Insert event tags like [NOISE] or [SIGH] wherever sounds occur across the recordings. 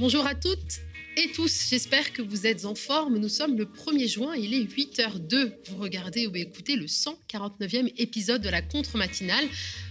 Bonjour à toutes et tous, j'espère que vous êtes en forme. Nous sommes le 1er juin, il est 8h02. Vous regardez ou écoutez le 149e épisode de la contre-matinale.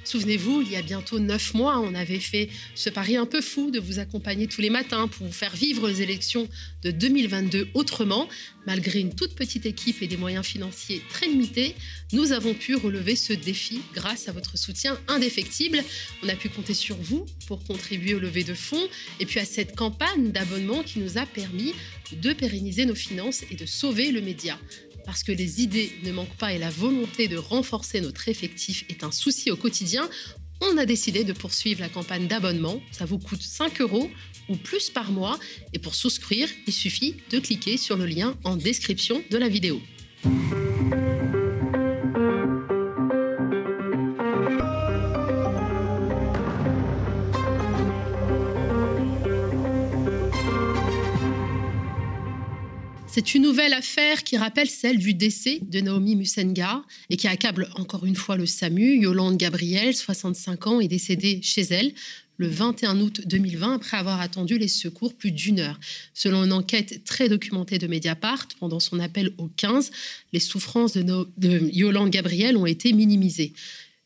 Souvenez-vous, il y a bientôt 9 mois, on avait fait ce pari un peu fou de vous accompagner tous les matins pour vous faire vivre les élections de 2022 autrement. Malgré une toute petite équipe et des moyens financiers très limités, nous avons pu relever ce défi grâce à votre soutien indéfectible. On a pu compter sur vous pour contribuer au lever de fonds et puis à cette campagne d'abonnement qui nous a permis de pérenniser nos finances et de sauver le média. Parce que les idées ne manquent pas et la volonté de renforcer notre effectif est un souci au quotidien, on a décidé de poursuivre la campagne d'abonnement. Ça vous coûte 5 euros ou plus par mois. Et pour souscrire, il suffit de cliquer sur le lien en description de la vidéo. C'est une nouvelle affaire qui rappelle celle du décès de Naomi Musenga et qui accable encore une fois le SAMU. Yolande Gabriel, 65 ans, est décédée chez elle le 21 août 2020 après avoir attendu les secours plus d'une heure. Selon une enquête très documentée de Mediapart, pendant son appel au 15, les souffrances de, de Yolande Gabriel ont été minimisées.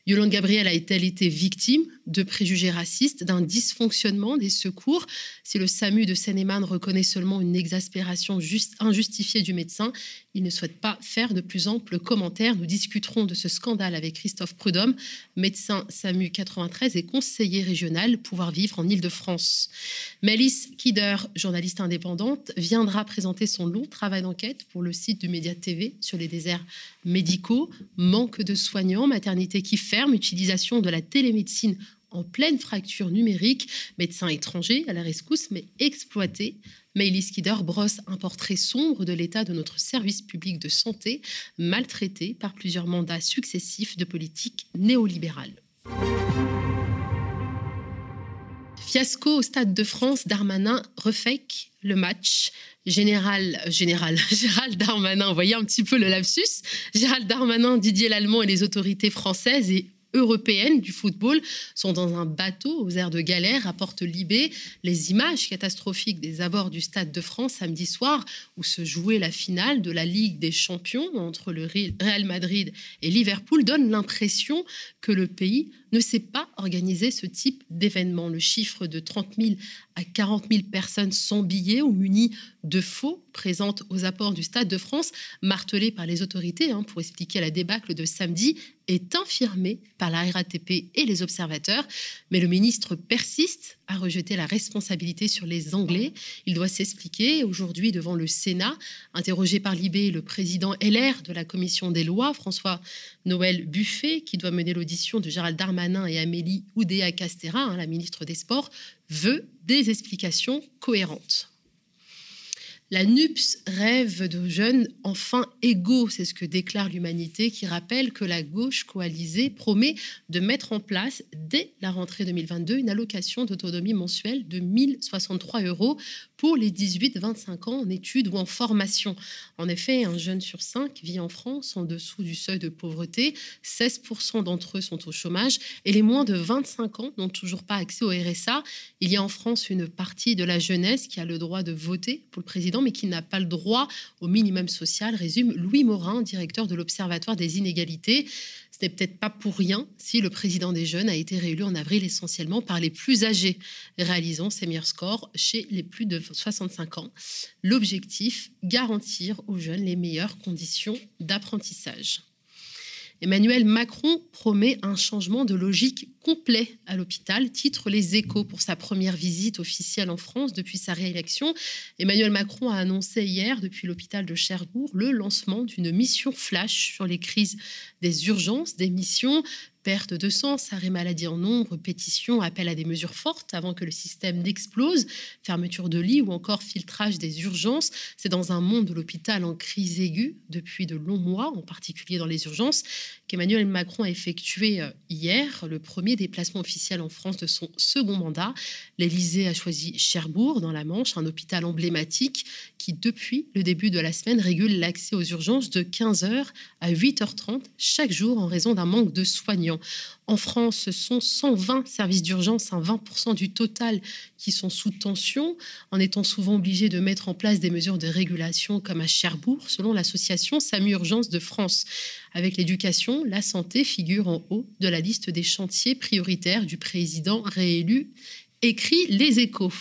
Yolande Gabriel a-t-elle été victime de préjugés racistes, d'un dysfonctionnement des secours? Si le SAMU de Seine-et-Marne reconnaît seulement une exaspération injustifiée du médecin, il ne souhaite pas faire de plus amples commentaires. Nous discuterons de ce scandale avec Christophe Prudhomme, médecin SAMU 93 et conseiller régional Pouvoir Vivre en Ile-de-France. Mélisse Kider, journaliste indépendante, viendra présenter son long travail d'enquête pour le site du Média TV sur les déserts médicaux, manque de soignants, maternité qui fait utilisation de la télémédecine en pleine fracture numérique, médecins étrangers à la rescousse, mais exploités. Maëlys Skider brosse un portrait sombre de l'état de notre service public de santé, maltraité par plusieurs mandats successifs de politique néolibérale. Fiasco au Stade de France, Darmanin refait le match. Général, général, [LAUGHS] Gérald Darmanin, vous voyez un petit peu le lapsus. Gérald Darmanin, Didier Lallemand et les autorités françaises et européennes du football sont dans un bateau aux airs de galère, rapporte Libé. Les images catastrophiques des abords du Stade de France samedi soir, où se jouait la finale de la Ligue des Champions entre le Real Madrid et Liverpool, donnent l'impression que le pays ne sait pas organiser ce type d'événement. Le chiffre de 30 000 à 40 000 personnes sans billets ou munies de faux présentes aux apports du Stade de France, martelé par les autorités hein, pour expliquer la débâcle de samedi, est infirmé par la RATP et les observateurs. Mais le ministre persiste à rejeter la responsabilité sur les Anglais. Il doit s'expliquer aujourd'hui devant le Sénat. Interrogé par l'IB, le président LR de la commission des lois, François Noël Buffet, qui doit mener l'audition de Gérald Darmanin et Amélie Oudéa-Castera, hein, la ministre des Sports, veut des explications cohérentes. La NUPS rêve de jeunes enfin égaux, c'est ce que déclare l'humanité, qui rappelle que la gauche coalisée promet de mettre en place dès la rentrée 2022 une allocation d'autonomie mensuelle de 1063 euros pour les 18-25 ans en études ou en formation. En effet, un jeune sur cinq vit en France en dessous du seuil de pauvreté, 16% d'entre eux sont au chômage et les moins de 25 ans n'ont toujours pas accès au RSA. Il y a en France une partie de la jeunesse qui a le droit de voter pour le président mais qui n'a pas le droit au minimum social, résume Louis Morin, directeur de l'Observatoire des inégalités. Ce n'est peut-être pas pour rien si le président des jeunes a été réélu en avril essentiellement par les plus âgés, réalisant ses meilleurs scores chez les plus de 65 ans. L'objectif, garantir aux jeunes les meilleures conditions d'apprentissage. Emmanuel Macron promet un changement de logique complet à l'hôpital, titre Les Échos pour sa première visite officielle en France depuis sa réélection. Emmanuel Macron a annoncé hier, depuis l'hôpital de Cherbourg, le lancement d'une mission flash sur les crises des urgences, des missions perte de sens, arrêt maladie en nombre, pétition, appel à des mesures fortes avant que le système n'explose, fermeture de lits ou encore filtrage des urgences. C'est dans un monde de l'hôpital en crise aiguë depuis de longs mois, en particulier dans les urgences, qu'Emmanuel Macron a effectué euh, hier le premier premier déplacement officiel en France de son second mandat. L'Élysée a choisi Cherbourg, dans la Manche, un hôpital emblématique qui, depuis le début de la semaine, régule l'accès aux urgences de 15h à 8h30 chaque jour en raison d'un manque de soignants. En France, ce sont 120 services d'urgence, 20% du total qui sont sous tension, en étant souvent obligés de mettre en place des mesures de régulation comme à Cherbourg, selon l'association SAMU Urgence de France. Avec l'éducation, la santé figure en haut de la liste des chantiers prioritaires du président réélu, écrit Les échos.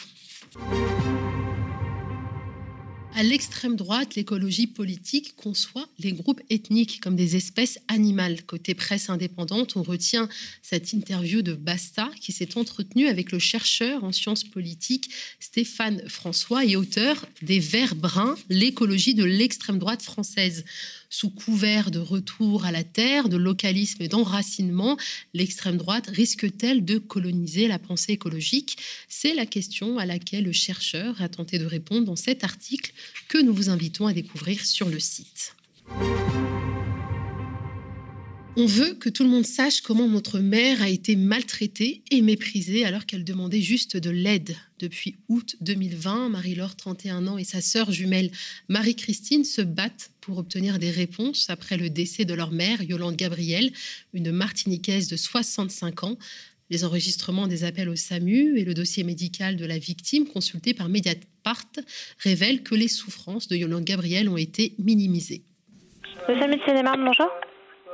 À l'extrême droite, l'écologie politique conçoit les groupes ethniques comme des espèces animales. Côté presse indépendante, on retient cette interview de Basta qui s'est entretenu avec le chercheur en sciences politiques Stéphane François et auteur des Vers bruns, l'écologie de l'extrême droite française sous couvert de retour à la terre, de localisme et d'enracinement, l'extrême droite risque-t-elle de coloniser la pensée écologique? C'est la question à laquelle le chercheur a tenté de répondre dans cet article que nous vous invitons à découvrir sur le site. On veut que tout le monde sache comment notre mère a été maltraitée et méprisée alors qu'elle demandait juste de l'aide. Depuis août 2020, Marie-Laure, 31 ans, et sa sœur jumelle Marie-Christine se battent pour obtenir des réponses après le décès de leur mère, Yolande Gabriel, une Martiniquaise de 65 ans. Les enregistrements des appels au SAMU et le dossier médical de la victime consulté par Mediapart révèlent que les souffrances de Yolande Gabriel ont été minimisées. SAMU de bonjour.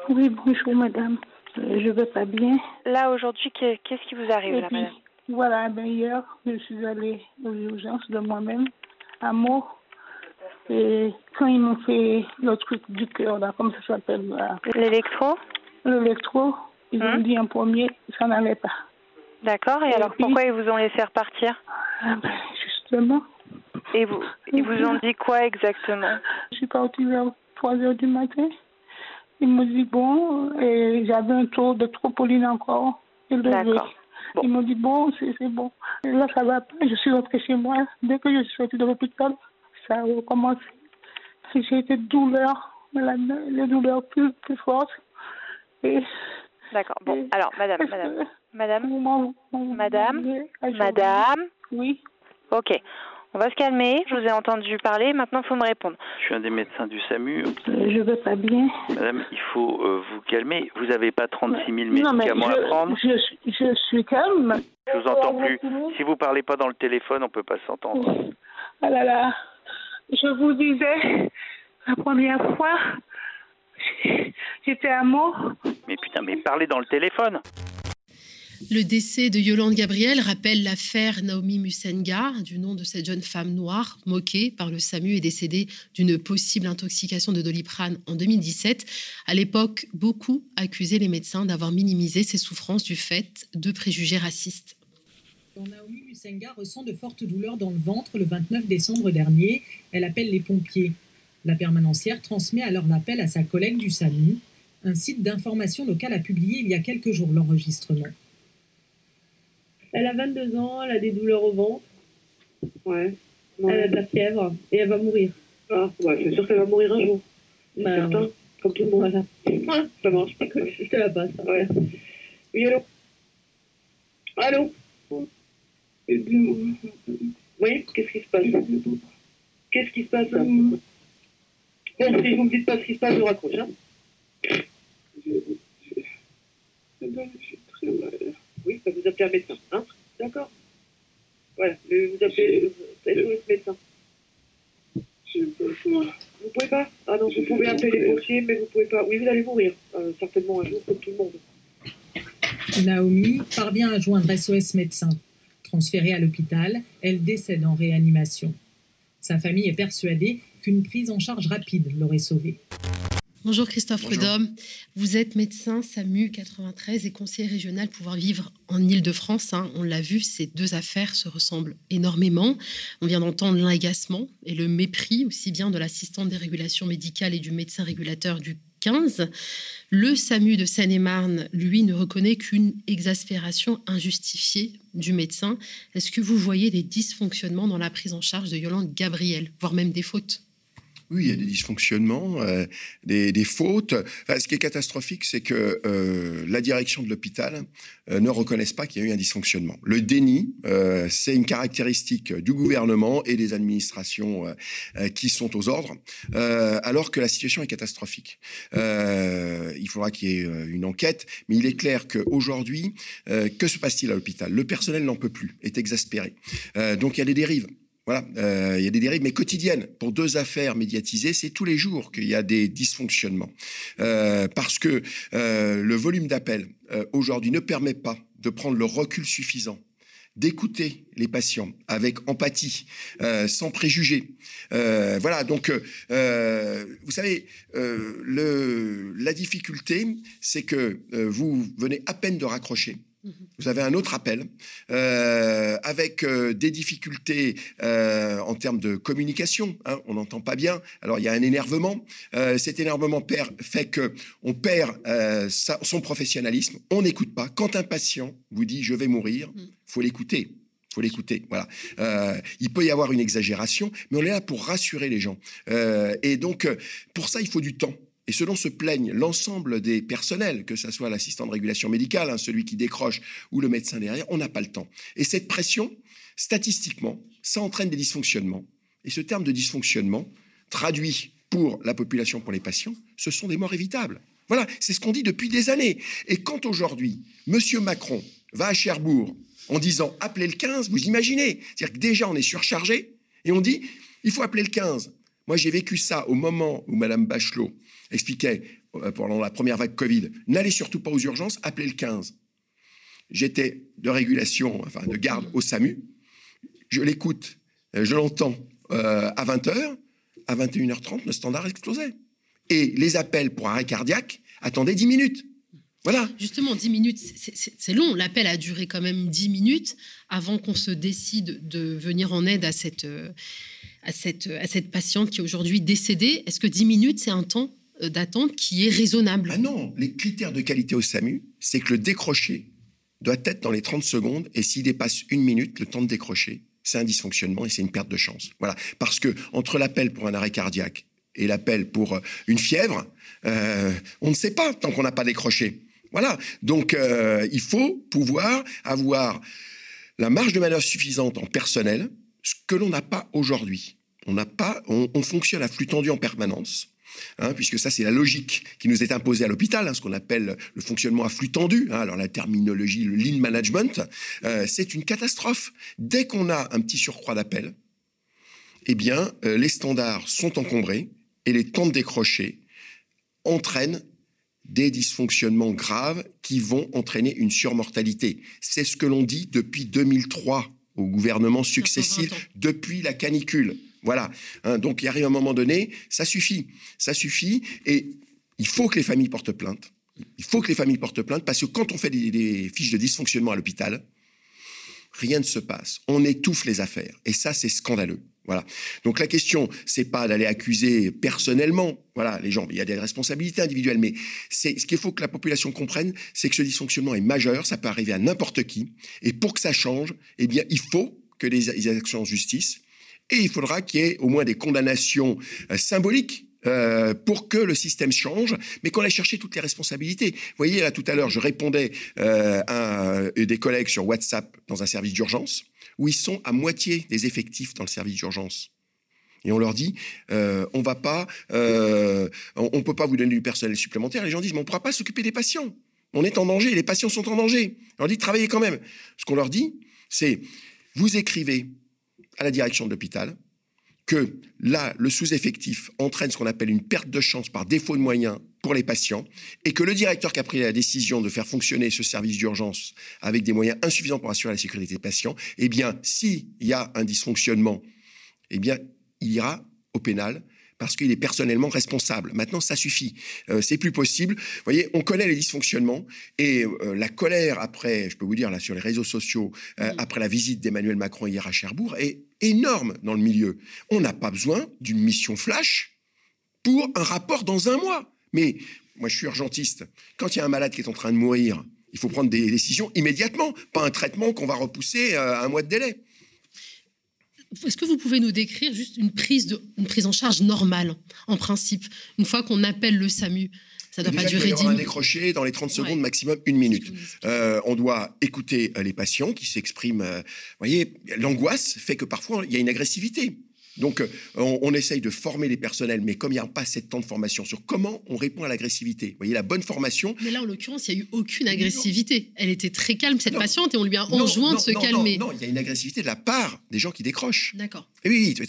Oui, bonjour madame. Euh, je vais pas bien. Là aujourd'hui, qu'est-ce qui vous arrive là, madame? Voilà, ben, hier, je suis allée aux urgences de moi-même, à mort. Et quand ils m'ont fait le truc du cœur, là, comme ça s'appelle L'électro? L'électro, ils ont hum? dit en premier, ça n'allait pas. D'accord, et, alors pourquoi ils vous ont laissé repartir? Ah ben, Justement. Et vous, ils vous ont dit quoi exactement? Je suis partie vers 3 heures du matin. Il me dit bon, et j'avais un taux de tropoline encore élevé. Bon. Ils m'ont dit bon, c'est bon. Et là, ça va pas. Je suis rentrée chez moi. Dès que je suis sortie de l'hôpital, ça a recommencé. J'ai été douleur, la, les douleurs plus, plus fortes. D'accord. Bon, alors, madame, madame, madame, madame, madame. Oui. Ok. On va se calmer, je vous ai entendu parler, maintenant il faut me répondre. Je suis un des médecins du SAMU. Euh, je vais pas bien. Madame, il faut euh, vous calmer. Vous n'avez pas 36 000 médicaments à prendre je, je, suis calme. Je vous entends plus. Si vous parlez pas dans le téléphone, on peut pas s'entendre. Ah là là, je vous disais, la première fois, [LAUGHS] j'étais à mort. Mais putain, mais parlez dans le téléphone. Le décès de Yolande Gabriel rappelle l'affaire Naomi Musenga, du nom de cette jeune femme noire moquée par le SAMU et décédée d'une possible intoxication de doliprane en 2017. À l'époque, beaucoup accusaient les médecins d'avoir minimisé ses souffrances du fait de préjugés racistes. Naomi Musenga ressent de fortes douleurs dans le ventre le 29 décembre dernier. Elle appelle les pompiers. La permanencière transmet alors l'appel à sa collègue du SAMU. Un site d'information locale a publié il y a quelques jours l'enregistrement. Elle a 22 ans, elle a des douleurs au ventre. Ouais. Elle a de la fièvre et elle va mourir. Ah, ouais, c'est sûr qu'elle va mourir un jour. Bah, certain. Comme tout le monde. Voilà. Ouais, ça marche. Je te la passe. Ouais. Oui, allô Allô Oui, qu'est-ce qui se passe Qu'est-ce qui se passe Bon, si vous me dites pas ce qui se passe, je raccroche. Hein très mal. Oui, ça vous appelez un médecin. Hein D'accord Voilà, vous appelez SOS médecin. Je peux pas. Vous pouvez pas Ah non, vous pouvez appeler les pompiers, mais vous pouvez pas. Oui, vous allez mourir, euh, certainement un jour, comme tout le monde. Naomi parvient à joindre SOS médecin. Transférée à l'hôpital, elle décède en réanimation. Sa famille est persuadée qu'une prise en charge rapide l'aurait sauvée. Bonjour Christophe Redhomme. Vous êtes médecin SAMU 93 et conseiller régional Pouvoir Vivre en Ile-de-France. Hein. On l'a vu, ces deux affaires se ressemblent énormément. On vient d'entendre l'agacement et le mépris aussi bien de l'assistante des régulations médicales et du médecin régulateur du 15. Le SAMU de Seine-et-Marne, lui, ne reconnaît qu'une exaspération injustifiée du médecin. Est-ce que vous voyez des dysfonctionnements dans la prise en charge de Yolande Gabriel, voire même des fautes? Oui, il y a des dysfonctionnements, euh, des, fautes. ce qui est catastrophique, c'est que euh, la direction de l'hôpital euh, ne reconnaisse pas qu'il y a eu un dysfonctionnement. Le déni, c'est une caractéristique du gouvernement et des administrations qui sont aux ordres, alors que la situation est catastrophique. il faudra qu'il y ait une enquête, mais il est clair qu'aujourd'hui, que se passe-t-il à l'hôpital? Le personnel n'en peut plus, est exaspéré. donc il y a des dérives. Voilà, euh, il y a des dérives, mais quotidiennes. Pour deux affaires médiatisées, c'est tous les jours qu'il y a des dysfonctionnements. Euh, parce que euh, le volume d'appels aujourd'hui ne permet pas de prendre le recul suffisant d'écouter les patients avec empathie, sans préjugés. voilà, donc, vous savez, la difficulté, c'est que vous venez à peine de raccrocher vous avez un autre appel euh, avec euh, des difficultés euh, en termes de communication. Hein, on n'entend pas bien. Alors il y a un énervement. cet énervement perd, fait que on perd son professionnalisme. On n'écoute pas. Quand un patient vous dit je vais mourir, mm. faut l'écouter faut l'écouter. Voilà. il peut y avoir une exagération, mais on est là pour rassurer les gens. et donc, pour ça, il faut du temps. Et ce dont se plaignent l'ensemble des personnels, que ce soit l'assistant de régulation médicale, hein, celui qui décroche, ou le médecin derrière, on n'a pas le temps. Et cette pression, statistiquement, ça entraîne des dysfonctionnements. Et ce terme de dysfonctionnement, traduit pour la population, pour les patients, ce sont des morts évitables. Voilà, c'est ce qu'on dit depuis des années. Et quand aujourd'hui, M. Macron va à Cherbourg en disant appelez le 15, vous imaginez C'est-à-dire que déjà on est surchargé et on dit il faut appeler le 15. Moi j'ai vécu ça au moment où Mme Bachelot expliquait euh, pendant la première vague Covid, n'allez surtout pas aux urgences, appelez le 15. J'étais de régulation, enfin de garde au SAMU. Je l'écoute, euh, je l'entends euh, à 20h, à 21h30, le standard explosait. Et les appels pour arrêt cardiaque attendaient 10 minutes. Voilà. Justement, 10 minutes, c'est long. L'appel a duré quand même 10 minutes avant qu'on se décide de venir en aide à cette, à cette, à cette patiente qui est aujourd'hui décédée. Est-ce que 10 minutes, c'est un temps d'attente qui est raisonnable. Ah non, les critères de qualité au SAMU, c'est que le décroché doit être dans les 30 secondes et s'il dépasse une minute, le temps de décrocher, c'est un dysfonctionnement et c'est une perte de chance. Voilà, parce que entre l'appel pour un arrêt cardiaque et l'appel pour euh, une fièvre, euh, on ne sait pas tant qu'on n'a pas décroché. Voilà, donc il faut pouvoir avoir la marge de manœuvre suffisante en personnel, ce que l'on n'a pas aujourd'hui. On n'a pas, on fonctionne à flux tendu en permanence. Hein, puisque ça c'est la logique qui nous est imposée à l'hôpital, hein, ce qu'on appelle le fonctionnement à flux tendu. Hein. alors la terminologie, le lean management, euh, c'est une catastrophe. Dès qu'on a un petit surcroît d'appel, eh bien euh, les standards sont encombrés et les temps de décrocher entraînent des dysfonctionnements graves qui vont entraîner une surmortalité. C'est ce que l'on dit depuis 2003 au gouvernement successif, depuis la canicule. Voilà. Hein, donc il arrive un moment donné, ça suffit. Ça suffit. Et il faut que les familles portent plainte. Il faut que les familles portent plainte parce que quand on fait des, fiches de dysfonctionnement à l'hôpital, rien ne se passe. On étouffe les affaires. Et ça, c'est scandaleux. Voilà. Donc la question, c'est pas d'aller accuser personnellement, voilà, les gens. Il y a des responsabilités individuelles, mais c'est ce qu'il faut que la population comprenne, c'est que ce dysfonctionnement est majeur, ça peut arriver à n'importe qui, et pour que ça change, eh bien, il faut que les actions en justice et il faudra qu'il y ait au moins des condamnations euh, symboliques euh, pour que le système change, mais qu'on aille chercher toutes les responsabilités. Vous voyez, là, tout à l'heure, je répondais euh, à des collègues sur WhatsApp dans un service d'urgence, où ils sont à moitié des effectifs dans le service d'urgence. Et on leur dit, on va pas, on, peut pas vous donner du personnel supplémentaire. Les gens disent, mais on pourra pas s'occuper des patients. On est en danger, les patients sont en danger. On leur dit, travaillez quand même. Ce qu'on leur dit, c'est, vous écrivez à la direction de l'hôpital que là, le sous-effectif entraîne ce qu'on appelle une perte de chance par défaut de moyens pour les patients, et que le directeur qui a pris la décision de faire fonctionner ce service d'urgence avec des moyens insuffisants pour assurer la sécurité des patients, eh bien, s'il y a un dysfonctionnement, eh bien, il ira au pénal parce qu'il est personnellement responsable. Maintenant, ça suffit. Euh, c'est plus possible. Vous voyez, on connaît les dysfonctionnements et euh, la colère après, je peux vous dire là sur les réseaux sociaux, euh, après la visite d'Emmanuel Macron hier à Cherbourg est énorme dans le milieu. On n'a pas besoin d'une mission flash pour un rapport dans un mois. Mais moi, je suis urgentiste. Quand il y a un malade qui est en train de mourir, il faut prendre des décisions immédiatement, pas un traitement qu'on va repousser à un mois de délai est-ce que vous pouvez nous décrire juste une prise, de, une prise en charge normale, en principe, une fois qu'on appelle le SAMU? Ça doit pas durer 10 minutes. un décroché dans les 30 secondes, maximum une minute. Euh, on doit écouter euh, les patients qui s'expriment. Euh, vous voyez, l'angoisse fait que parfois il y a une agressivité. Donc, euh, on, essaye de former les personnels, mais comme il n'y a pas assez de temps de formation sur comment on répond à l'agressivité, vous voyez, la bonne formation. Mais là, en l'occurrence, il n'y a eu aucune agressivité. Elle était très calme, cette patiente, et on lui a enjoint de se calmer. Non, il y a une agressivité de la part des gens qui décrochent. D'accord. Oui, oui,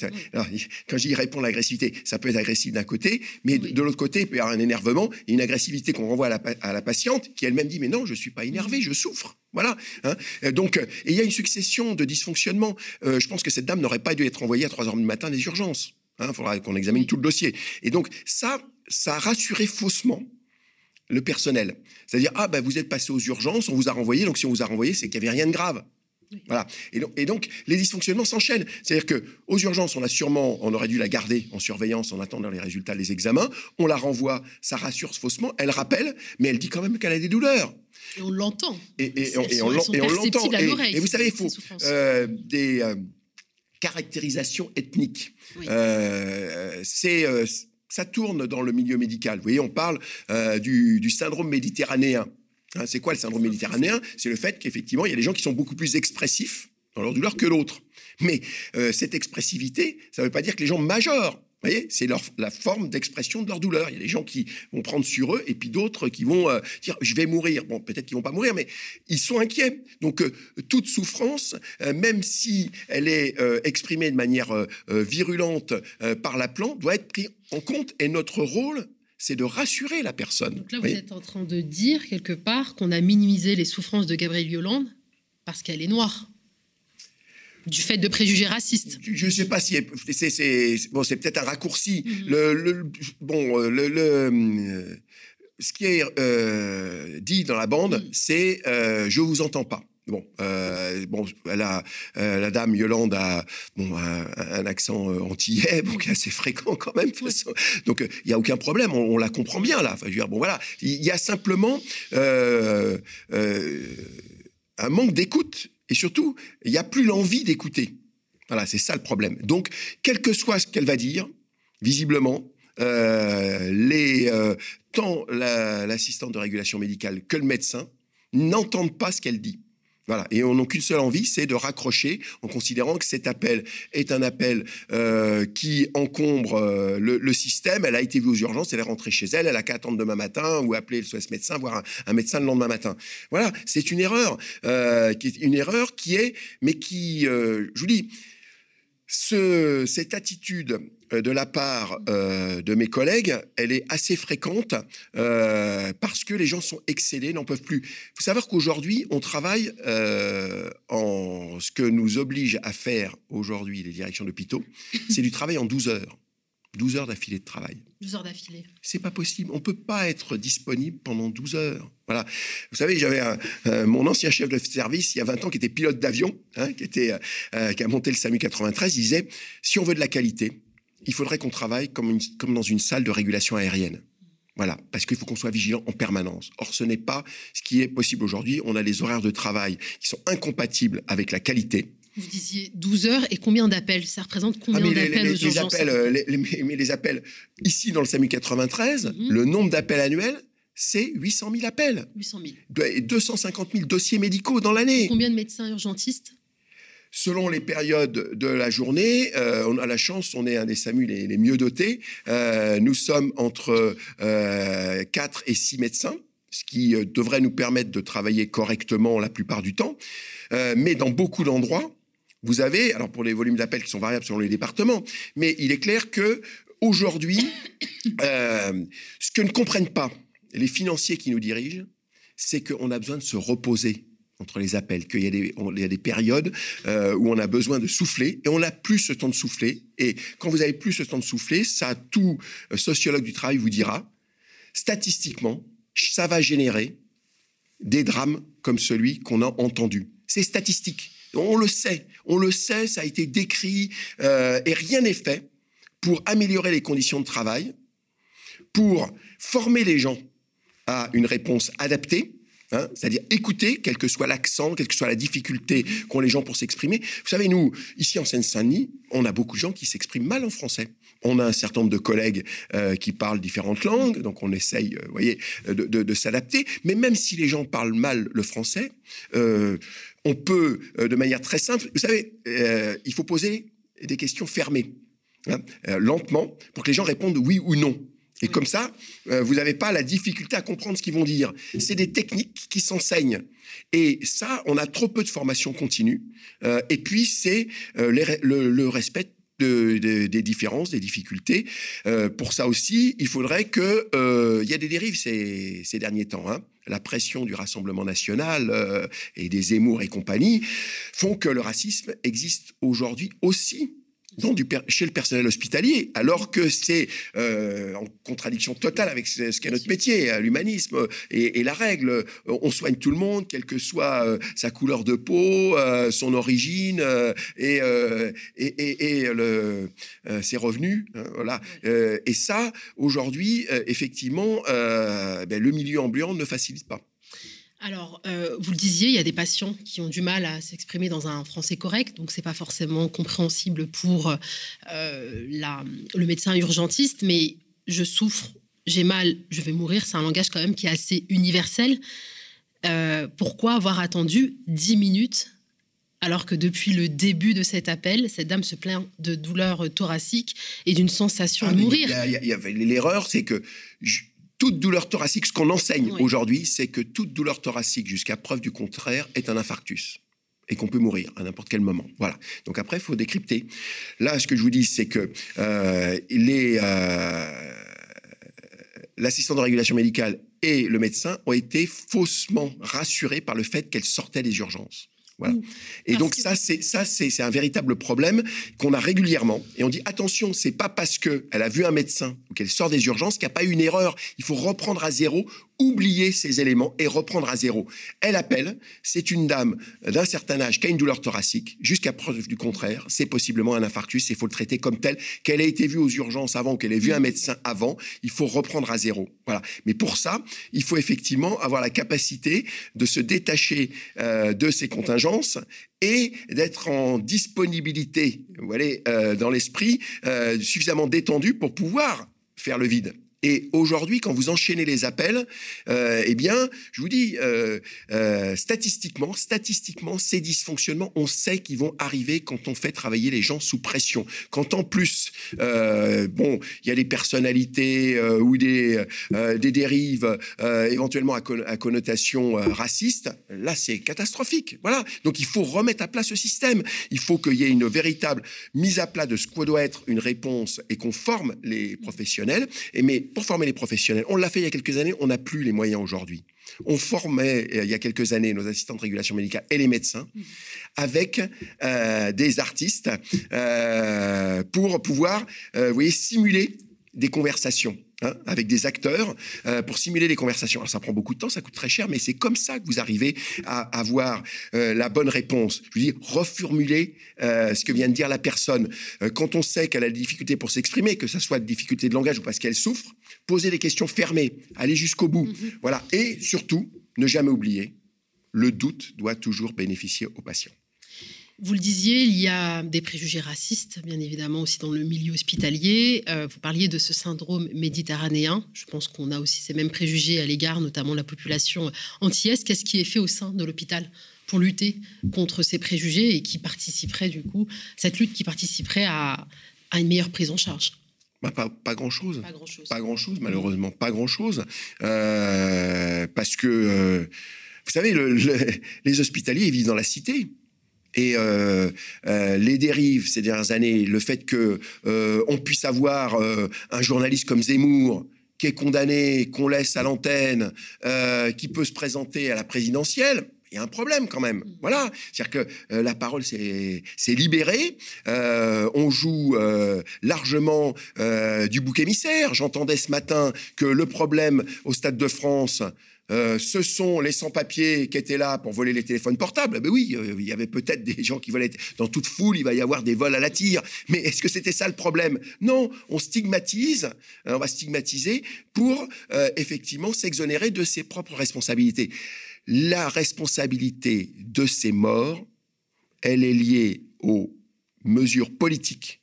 quand je dis répondre à l'agressivité, ça peut être agressif d'un côté, mais de l'autre côté, il peut y avoir un énervement et une agressivité qu'on renvoie à la, patiente qui elle-même dit Mais non, je ne suis pas énervé, je souffre. Voilà. Hein. Donc, euh, il y a une succession de dysfonctionnements. Euh, je pense que cette dame n'aurait pas dû être envoyée à 3 heures du matin des urgences. Il hein. faudra qu'on examine tout le dossier. Et donc, ça, ça a rassuré faussement le personnel. C'est-à-dire, ah ben vous êtes passé aux urgences, on vous a renvoyé, donc si on vous a renvoyé, c'est qu'il n'y avait rien de grave. Voilà. Et donc, les dysfonctionnements s'enchaînent. C'est-à-dire que aux urgences, on a sûrement, on aurait dû la garder en surveillance en attendant les résultats des examens. On la renvoie, ça rassure faussement. Elle rappelle, mais elle dit quand même qu'elle a des douleurs. Et on l'entend. Et, on, l'entend. Et, vous savez, il faut euh, des euh, caractérisations ethniques. Euh, c'est ça tourne dans le milieu médical. Vous voyez, on parle du syndrome méditerranéen. Hein, c'est quoi le syndrome méditerranéen? C'est le fait qu'effectivement, il y a des gens qui sont beaucoup plus expressifs dans leur douleur que l'autre. Mais euh, cette expressivité, ça ne veut pas dire que les gens majorent. Vous voyez, c'est la forme d'expression de leur douleur. Il y a des gens qui vont prendre sur eux et puis d'autres qui vont euh, dire je vais mourir. Bon, peut-être qu'ils vont pas mourir, mais ils sont inquiets. Donc euh, toute souffrance, même si elle est exprimée de manière virulente par la plante, doit être prise en compte. Et notre rôle, c'est de rassurer la personne. Donc là, vous êtes en train de dire quelque part qu'on a minimisé les souffrances de Gabrielle Yolande parce qu'elle est noire du fait de préjugés racistes. Je ne sais pas si c'est bon, c'est peut-être un raccourci. Mhm. Le, bon, euh, le, euh, ce qui est euh, dit dans la bande, mhm. c'est je vous entends pas. Bon, euh, bon, la, euh, la dame Yolande a bon, un, accent euh, antillais, bon, qui est assez fréquent quand même. [LAUGHS] Donc, il n'y a aucun problème, on, la comprend bien là. Enfin, je veux dire, bon, voilà, il y a simplement un manque d'écoute et surtout, il n'y a plus l'envie d'écouter. Voilà, c'est ça le problème. Donc, quel que soit ce qu'elle va dire, visiblement, les, tant l'assistante de régulation médicale que le médecin n'entendent pas ce qu'elle dit. Et on n'a qu'une seule envie, c'est de raccrocher en considérant que cet appel est un appel euh, qui encombre euh, le, système. Elle a été vue aux urgences, elle est rentrée chez elle, elle a qu'à attendre demain matin ou appeler le SOS médecin, voir un, médecin le lendemain matin. Voilà, c'est une erreur, euh, qui est une erreur qui est, mais qui, je vous dis, ce, cette attitude euh, de la part euh, de mes collègues, elle est assez fréquente euh, parce que les gens sont excédés, n'en peuvent plus. Il faut savoir qu'aujourd'hui, on travaille en ce que nous oblige à faire aujourd'hui les directions d'hôpitaux, c'est du travail en 12 heures. 12 heures d'affilée de travail. 12 heures d'affilée. C'est pas possible. On peut pas être disponible pendant 12 heures. Voilà. Vous savez, j'avais mon ancien chef de service il y a 20 ans qui était pilote d'avion, hein, qui, était, qui a monté le SAMU 93. Il disait si on veut de la qualité, il faudrait qu'on travaille comme, comme dans une salle de régulation aérienne. Voilà, parce qu'il faut qu'on soit vigilant en permanence. Or, ce n'est pas ce qui est possible aujourd'hui. On a des horaires de travail qui sont incompatibles avec la qualité. Vous disiez 12 heures et combien d'appels? Ça représente ah, combien d'appels aux les appels, euh, mais les appels, ici dans le SAMU 93, mhm. le nombre d'appels annuels, c'est 800 000 appels. 800 000. Et 250 000 dossiers médicaux dans l'année. Combien de médecins urgentistes? Selon les périodes de la journée, euh, on a la chance, on est un des SAMU les, mieux dotés. Euh, nous sommes entre euh, 4 et 6 médecins, ce qui devrait nous permettre de travailler correctement la plupart du temps. mais dans beaucoup d'endroits, vous avez, alors pour les volumes d'appels qui sont variables selon les départements, mais il est clair que aujourd'hui, [COUGHS] ce que ne comprennent pas les financiers qui nous dirigent, c'est qu'on a besoin de se reposer entre les appels, qu'il y, a des, périodes euh, où on a besoin de souffler et on n'a plus ce temps de souffler. Et quand vous avez plus ce temps de souffler, ça, tout euh, sociologue du travail vous dira, statistiquement, ça va générer des drames comme celui qu'on a entendu. C'est statistique. On le sait, on le sait, ça a été décrit euh, et rien n'est fait pour améliorer les conditions de travail, pour former les gens à une réponse adaptée Hein, c'est-à-dire écouter, quel que soit l'accent, quelle que soit la difficulté qu'ont les gens pour s'exprimer. Vous savez, nous, ici en Seine-Saint-Denis, on a beaucoup de gens qui s'expriment mal en français. On a un certain nombre de collègues euh, qui parlent différentes langues, donc on essaye, euh, vous voyez, de, s'adapter. Mais même si les gens parlent mal le français, on peut, de manière très simple, vous savez, il faut poser des questions fermées, hein, lentement, pour que les gens répondent oui ou non. Et comme ça, euh, vous n'avez pas la difficulté à comprendre ce qu'ils vont dire. C'est des techniques qui s'enseignent. Et ça, on a trop peu de formation continue. Euh, et puis, c'est euh, le, respect des différences, des difficultés. pour ça aussi, il faudrait que il y a des dérives ces, derniers temps. Hein. La pression du Rassemblement national et des Zemmour et compagnie font que le racisme existe aujourd'hui aussi chez le personnel hospitalier, alors que c'est euh, en contradiction totale avec ce, qu'est notre métier, hein, l'humanisme et, la règle. On soigne tout le monde, quelle que soit euh, sa couleur de peau, euh, son origine et, et, ses revenus. Hein, voilà. et ça, aujourd'hui, effectivement, ben, le milieu ambulant ne facilite pas. Alors, euh, vous le disiez, il y a des patients qui ont du mal à s'exprimer dans un français correct, donc c'est pas forcément compréhensible pour euh, le médecin urgentiste, mais je souffre, j'ai mal, je vais mourir, c'est un langage quand même qui est assez universel. Euh, pourquoi avoir attendu 10 minutes alors que depuis le début de cet appel, cette dame se plaint de douleurs thoraciques et d'une sensation ah, de mourir? L'erreur, c'est que toute douleur thoracique, ce qu'on enseigne aujourd'hui, c'est que toute douleur thoracique, jusqu'à preuve du contraire, est un infarctus et qu'on peut mourir à n'importe quel moment. Voilà. Donc après, il faut décrypter. Là, ce que je vous dis, c'est que euh, euh, l'assistant de régulation médicale et le médecin ont été faussement rassurés par le fait qu'elle sortait des urgences. Mm. Et donc ça, c'est ça, c'est un véritable problème qu'on a régulièrement. Et on dit attention, c'est pas parce que elle a vu un médecin ou qu'elle sort des urgences qu'il n'y a pas eu une erreur. Il faut reprendre à zéro oublier ces éléments et reprendre à zéro. Elle appelle, c'est une dame d'un certain âge qui a une douleur thoracique, jusqu'à preuve du contraire, c'est possiblement un infarctus, il faut le traiter comme tel, qu'elle ait été vue aux urgences avant, qu'elle ait vu un médecin avant, il faut reprendre à zéro. Voilà. Mais pour ça, il faut effectivement avoir la capacité de se détacher euh, de ces contingences et d'être en disponibilité, vous voyez, euh, dans l'esprit, euh, suffisamment détendu pour pouvoir faire le vide. Et aujourd'hui, quand vous enchaînez les appels, euh, eh bien, je vous dis, euh, euh, statistiquement, statistiquement, ces dysfonctionnements, on sait qu'ils vont arriver quand on fait travailler les gens sous pression. Quand en plus, bon, il y a des personnalités ou des, des dérives éventuellement à, connotation raciste, là, c'est catastrophique. Voilà. Donc, il faut remettre à plat ce système. Il faut qu'il y ait une véritable mise à plat de ce que doit être une réponse et qu'on forme les professionnels. Mais pour former les professionnels. On l'a fait il y a quelques années, on n'a plus les moyens aujourd'hui. On formait euh, il y a quelques années nos assistants de régulation médicale et les médecins avec euh, des artistes euh, pour pouvoir vous voyez, simuler des conversations. Hein, avec des acteurs euh, pour simuler les conversations. Alors ça prend beaucoup de temps, ça coûte très cher, mais c'est comme ça que vous arrivez à avoir euh, la bonne réponse. Je veux dire, reformuler euh, ce que vient de dire la personne. quand on sait qu'elle a des difficultés pour s'exprimer, que ce soit de difficultés de langage ou parce qu'elle souffre, poser des questions fermées, aller jusqu'au bout. Mm-hmm. Voilà. Et surtout, ne jamais oublier, le doute doit toujours bénéficier aux patients. Vous le disiez, il y a des préjugés racistes, bien évidemment, aussi dans le milieu hospitalier. Euh, vous parliez de ce syndrome méditerranéen. Je pense qu'on a aussi ces mêmes préjugés à l'égard, notamment de la population antillaise. Qu'est-ce qui est fait au sein de l'hôpital pour lutter contre ces préjugés et qui participerait, du coup, cette lutte qui participerait à, une meilleure prise en charge? Bah, pas, grand-chose. Pas grand-chose. malheureusement. Pas grand-chose. Euh, parce que, euh, vous savez, les hospitaliers vivent dans la cité. Et euh, euh, les dérives ces dernières années, le fait que euh, on puisse avoir un journaliste comme Zemmour qui est condamné, qu'on laisse à l'antenne, qui peut se présenter à la présidentielle, il y a un problème quand même. Voilà, c'est-à-dire que la parole s'est libérée, on joue largement du bouc émissaire. J'entendais ce matin que le problème au Stade de France, euh, ce sont les sans-papiers qui étaient là pour voler les téléphones portables. Ben oui, euh, il y avait peut-être des gens qui volaient. Dans toute foule, il va y avoir des vols à la tire. Mais est-ce que c'était ça le problème? Non, on stigmatise, hein, on va stigmatiser pour effectivement s'exonérer de ses propres responsabilités. La responsabilité de ces morts, elle est liée aux mesures politiques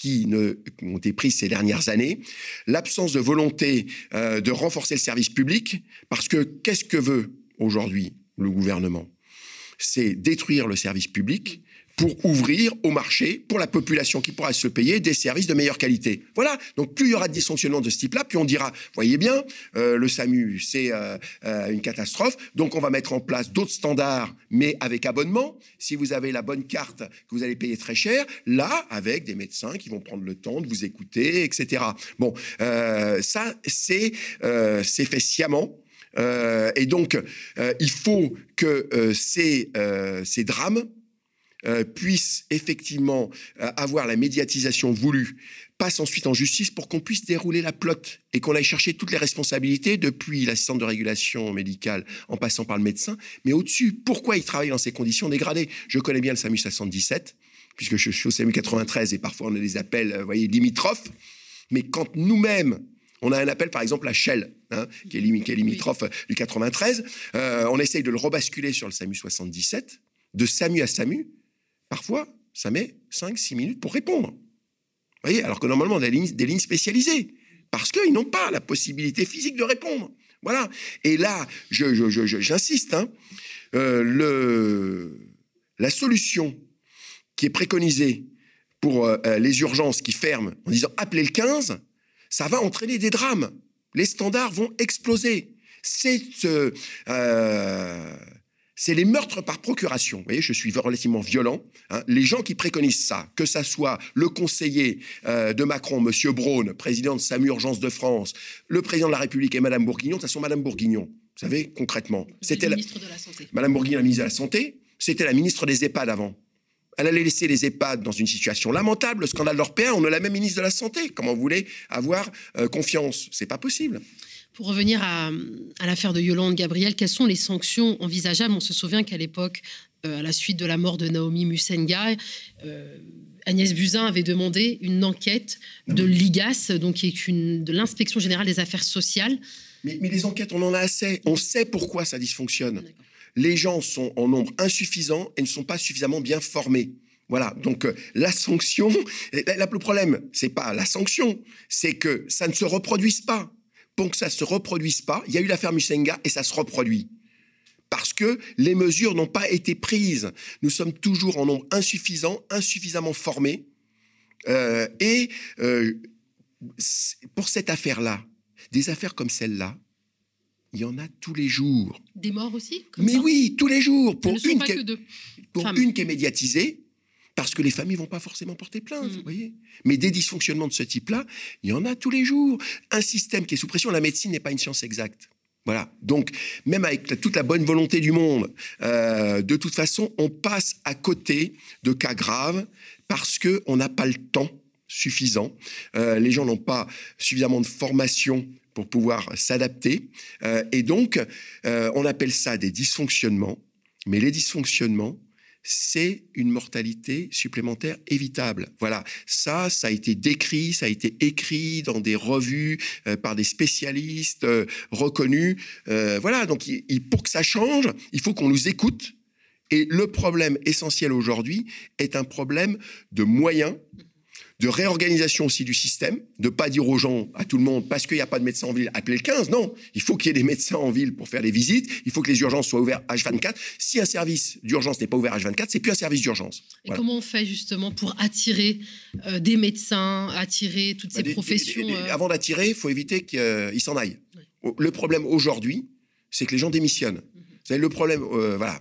qui ne, ont été prises ces dernières années, l'absence de volonté euh, de renforcer le service public, parce que qu'est-ce que veut aujourd'hui le gouvernement? C'est détruire le service public pour ouvrir au marché, pour la population qui pourra se payer, des services de meilleure qualité. Voilà, donc plus il y aura de dysfonctionnements de ce type-là, plus on dira, voyez bien, euh, le SAMU, c'est euh, euh, une catastrophe, donc on va mettre en place d'autres standards, mais avec abonnement. Si vous avez la bonne carte, que vous allez payer très cher, là, avec des médecins qui vont prendre le temps de vous écouter, etc. Bon, ça, c'est c'est fait sciemment. et donc, il faut que ces, ces drames euh, puisse effectivement euh, avoir la médiatisation voulue, passe ensuite en justice pour qu'on puisse dérouler la plotte et qu'on aille chercher toutes les responsabilités depuis l'assistante de régulation médicale en passant par le médecin, mais au-dessus, pourquoi il travaille dans ces conditions dégradées? Je connais bien le SAMU 77, puisque je suis au SAMU 93 et parfois on a des appels, vous voyez, limitrophes, mais quand nous-mêmes, on a un appel, par exemple, à Shell, hein, qui, est limitrophe du 93. Euh, on essaye de le rebasculer sur le SAMU 77, de SAMU à SAMU. Parfois, ça met 5-6 minutes pour répondre. Vous voyez, alors que normalement, on a des lignes, spécialisées, parce qu'ils n'ont pas la possibilité physique de répondre. Voilà. Et là, j'insiste, hein, euh, la solution qui est préconisée pour euh, euh, les urgences qui ferment en disant appelez le 15, ça va entraîner des drames. Les standards vont exploser. C'est c'est les meurtres par procuration. Vous voyez, je suis relativement violent. Hein. Les gens qui préconisent ça, que ça soit le conseiller euh, de Macron, Monsieur Braun, président de SAMU Urgence de France, le président de la République et Madame Bourguignon, de toute façon, Madame Bourguignon, vous savez, concrètement, c'était la ministre de la Santé. Madame Bourguignon, la ministre de la Santé, c'était la ministre des EHPAD avant. Elle allait laisser les EHPAD dans une situation lamentable, le scandale européen, on a la même ministre de la Santé. Comment vous voulez avoir euh, confiance? C'est pas possible. Pour revenir à, l'affaire de Yolande Gabriel, quelles sont les sanctions envisageables? On se souvient qu'à l'époque, euh, à la suite de la mort de Naomi Musenga, euh, Agnès Buzyn avait demandé une enquête de l'IGAS, donc qui est une, de l'inspection générale des affaires sociales. Mais, les enquêtes, on en a assez. On sait pourquoi ça dysfonctionne. Les gens sont en nombre insuffisant et ne sont pas suffisamment bien formés. Voilà, donc euh, la sanction, le problème, c'est pas la sanction, c'est que ça ne se reproduise pas pour que ça ne se reproduise pas, il y a eu l'affaire Musenga et ça se reproduit. Parce que les mesures n'ont pas été prises. Nous sommes toujours en nombre insuffisant, insuffisamment formés. Euh, et euh, pour cette affaire-là, des affaires comme celle-là, il y en a tous les jours. Des morts aussi Mais oui, tous les jours. Pour, une, qui est, pour une qui est médiatisée, parce que les familles vont pas forcément porter plainte, mm. vous voyez. Mais des dysfonctionnements de ce type-là, il y en a tous les jours. Un système qui est sous pression, la médecine n'est pas une science exacte. Voilà. Donc, même avec toute la bonne volonté du monde, euh, de toute façon, on passe à côté de cas graves parce que on n'a pas le temps suffisant. Euh, les gens n'ont pas suffisamment de formation pour pouvoir s'adapter. Euh, et donc, on appelle ça des dysfonctionnements. Mais les dysfonctionnements, c'est une mortalité supplémentaire évitable. Voilà, ça, ça a été décrit, ça a été écrit dans des revues euh, par des spécialistes euh, reconnus. Euh, voilà, donc pour que ça change, il faut qu'on nous écoute. Et le problème essentiel aujourd'hui est un problème de moyens de réorganisation aussi du système, de pas dire aux gens, à tout le monde, parce qu'il n'y a pas de médecin en ville, appelez le 15. Non, il faut qu'il y ait des médecins en ville pour faire les visites. Il faut que les urgences soient ouvertes H24. Si un service d'urgence n'est pas ouvert H24, c'est plus un service d'urgence. Et comment on fait justement pour attirer euh, des médecins, attirer toutes ces bah, professions euh Avant d'attirer, il faut éviter qu'ils s'en aillent. Le problème aujourd'hui, c'est que les gens démissionnent. Mhm. Vous savez, le problème, euh, voilà,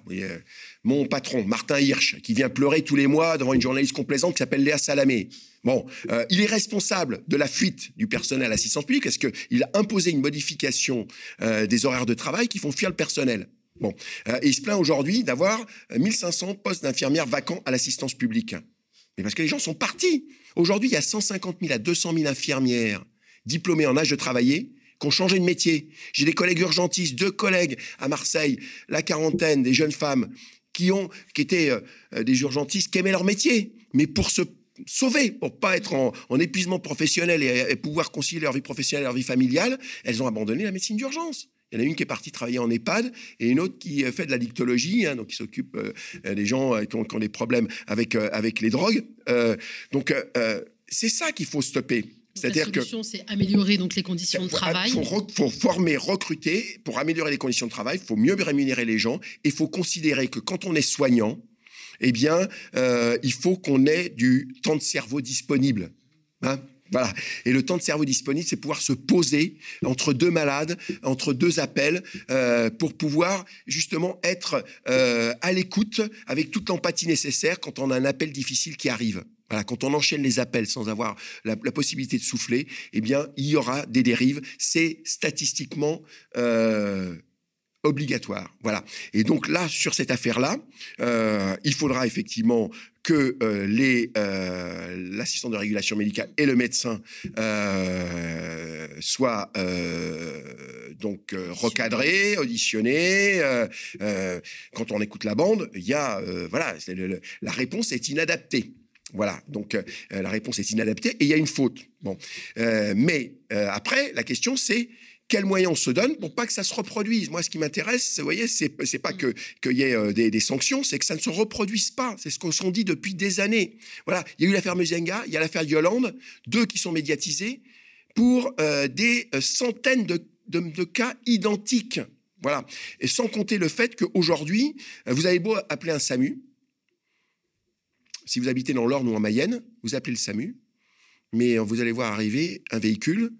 mon patron, Martin Hirsch, qui vient pleurer tous les mois devant une journaliste complaisante qui s'appelle Léa Salamé. Bon, euh, il est responsable de la fuite du personnel à l'assistance publique parce qu'il a imposé une modification euh, des horaires de travail qui font fuir le personnel. Bon, euh, et il se plaint aujourd'hui d'avoir 1500 postes d'infirmières vacants à l'assistance publique. Mais parce que les gens sont partis. Aujourd'hui, il y a 150 000 à 200 000 infirmières diplômées en âge de travailler qui ont changé de métier. J'ai des collègues urgentistes, deux collègues à Marseille, la quarantaine, des jeunes femmes qui ont, qui étaient euh, des urgentistes, qui aimaient leur métier, mais pour se sauver, pour pas être en, épuisement professionnel et, pouvoir concilier leur vie professionnelle et leur vie familiale, elles ont abandonné la médecine d'urgence. Il y en a une qui est partie travailler en EHPAD et une autre qui fait de la dictologie, hein, donc qui s'occupe euh, des gens qui ont, qui, ont, des problèmes avec, avec les drogues. donc, c'est ça qu'il faut stopper. C'est-à-dire que la solution, c'est améliorer donc les conditions de travail. Il faut, former, recruter. Pour améliorer les conditions de travail, il faut mieux rémunérer les gens. Et il faut considérer que quand on est soignant, eh bien, euh, il faut qu'on ait du temps de cerveau disponible. Hein Et le temps de cerveau disponible, c'est pouvoir se poser entre deux malades, entre deux appels, euh, pour pouvoir justement être euh, à l'écoute avec toute l'empathie nécessaire quand on a un appel difficile qui arrive. Voilà, quand on enchaîne les appels sans avoir la, possibilité de souffler, eh bien, il y aura des dérives. C'est statistiquement euh, obligatoire. Voilà. Et donc là, sur cette affaire-là, il faudra effectivement que euh, les l'assistant de régulation médicale et le médecin soient donc recadrés, auditionnés. quand on écoute la bande, il y a voilà, la réponse est inadaptée. Voilà, donc euh, la réponse est inadaptée et il y a une faute. Bon, euh, mais euh, après, la question c'est quels moyens on se donne pour pas que ça se reproduise. Moi, ce qui m'intéresse, vous voyez, c'est pas que qu'il y ait des, sanctions, c'est que ça ne se reproduise pas. C'est ce qu'on s'en dit depuis des années. Voilà, il y a eu l'affaire Muzenga, il y a l'affaire Yolande, deux qui sont médiatisés pour des centaines de, de, cas identiques. Voilà, et sans compter le fait qu'aujourd'hui, vous avez beau appeler un SAMU, si vous habitez dans l'Orne ou en Mayenne, vous appelez le SAMU, mais vous allez voir arriver un véhicule,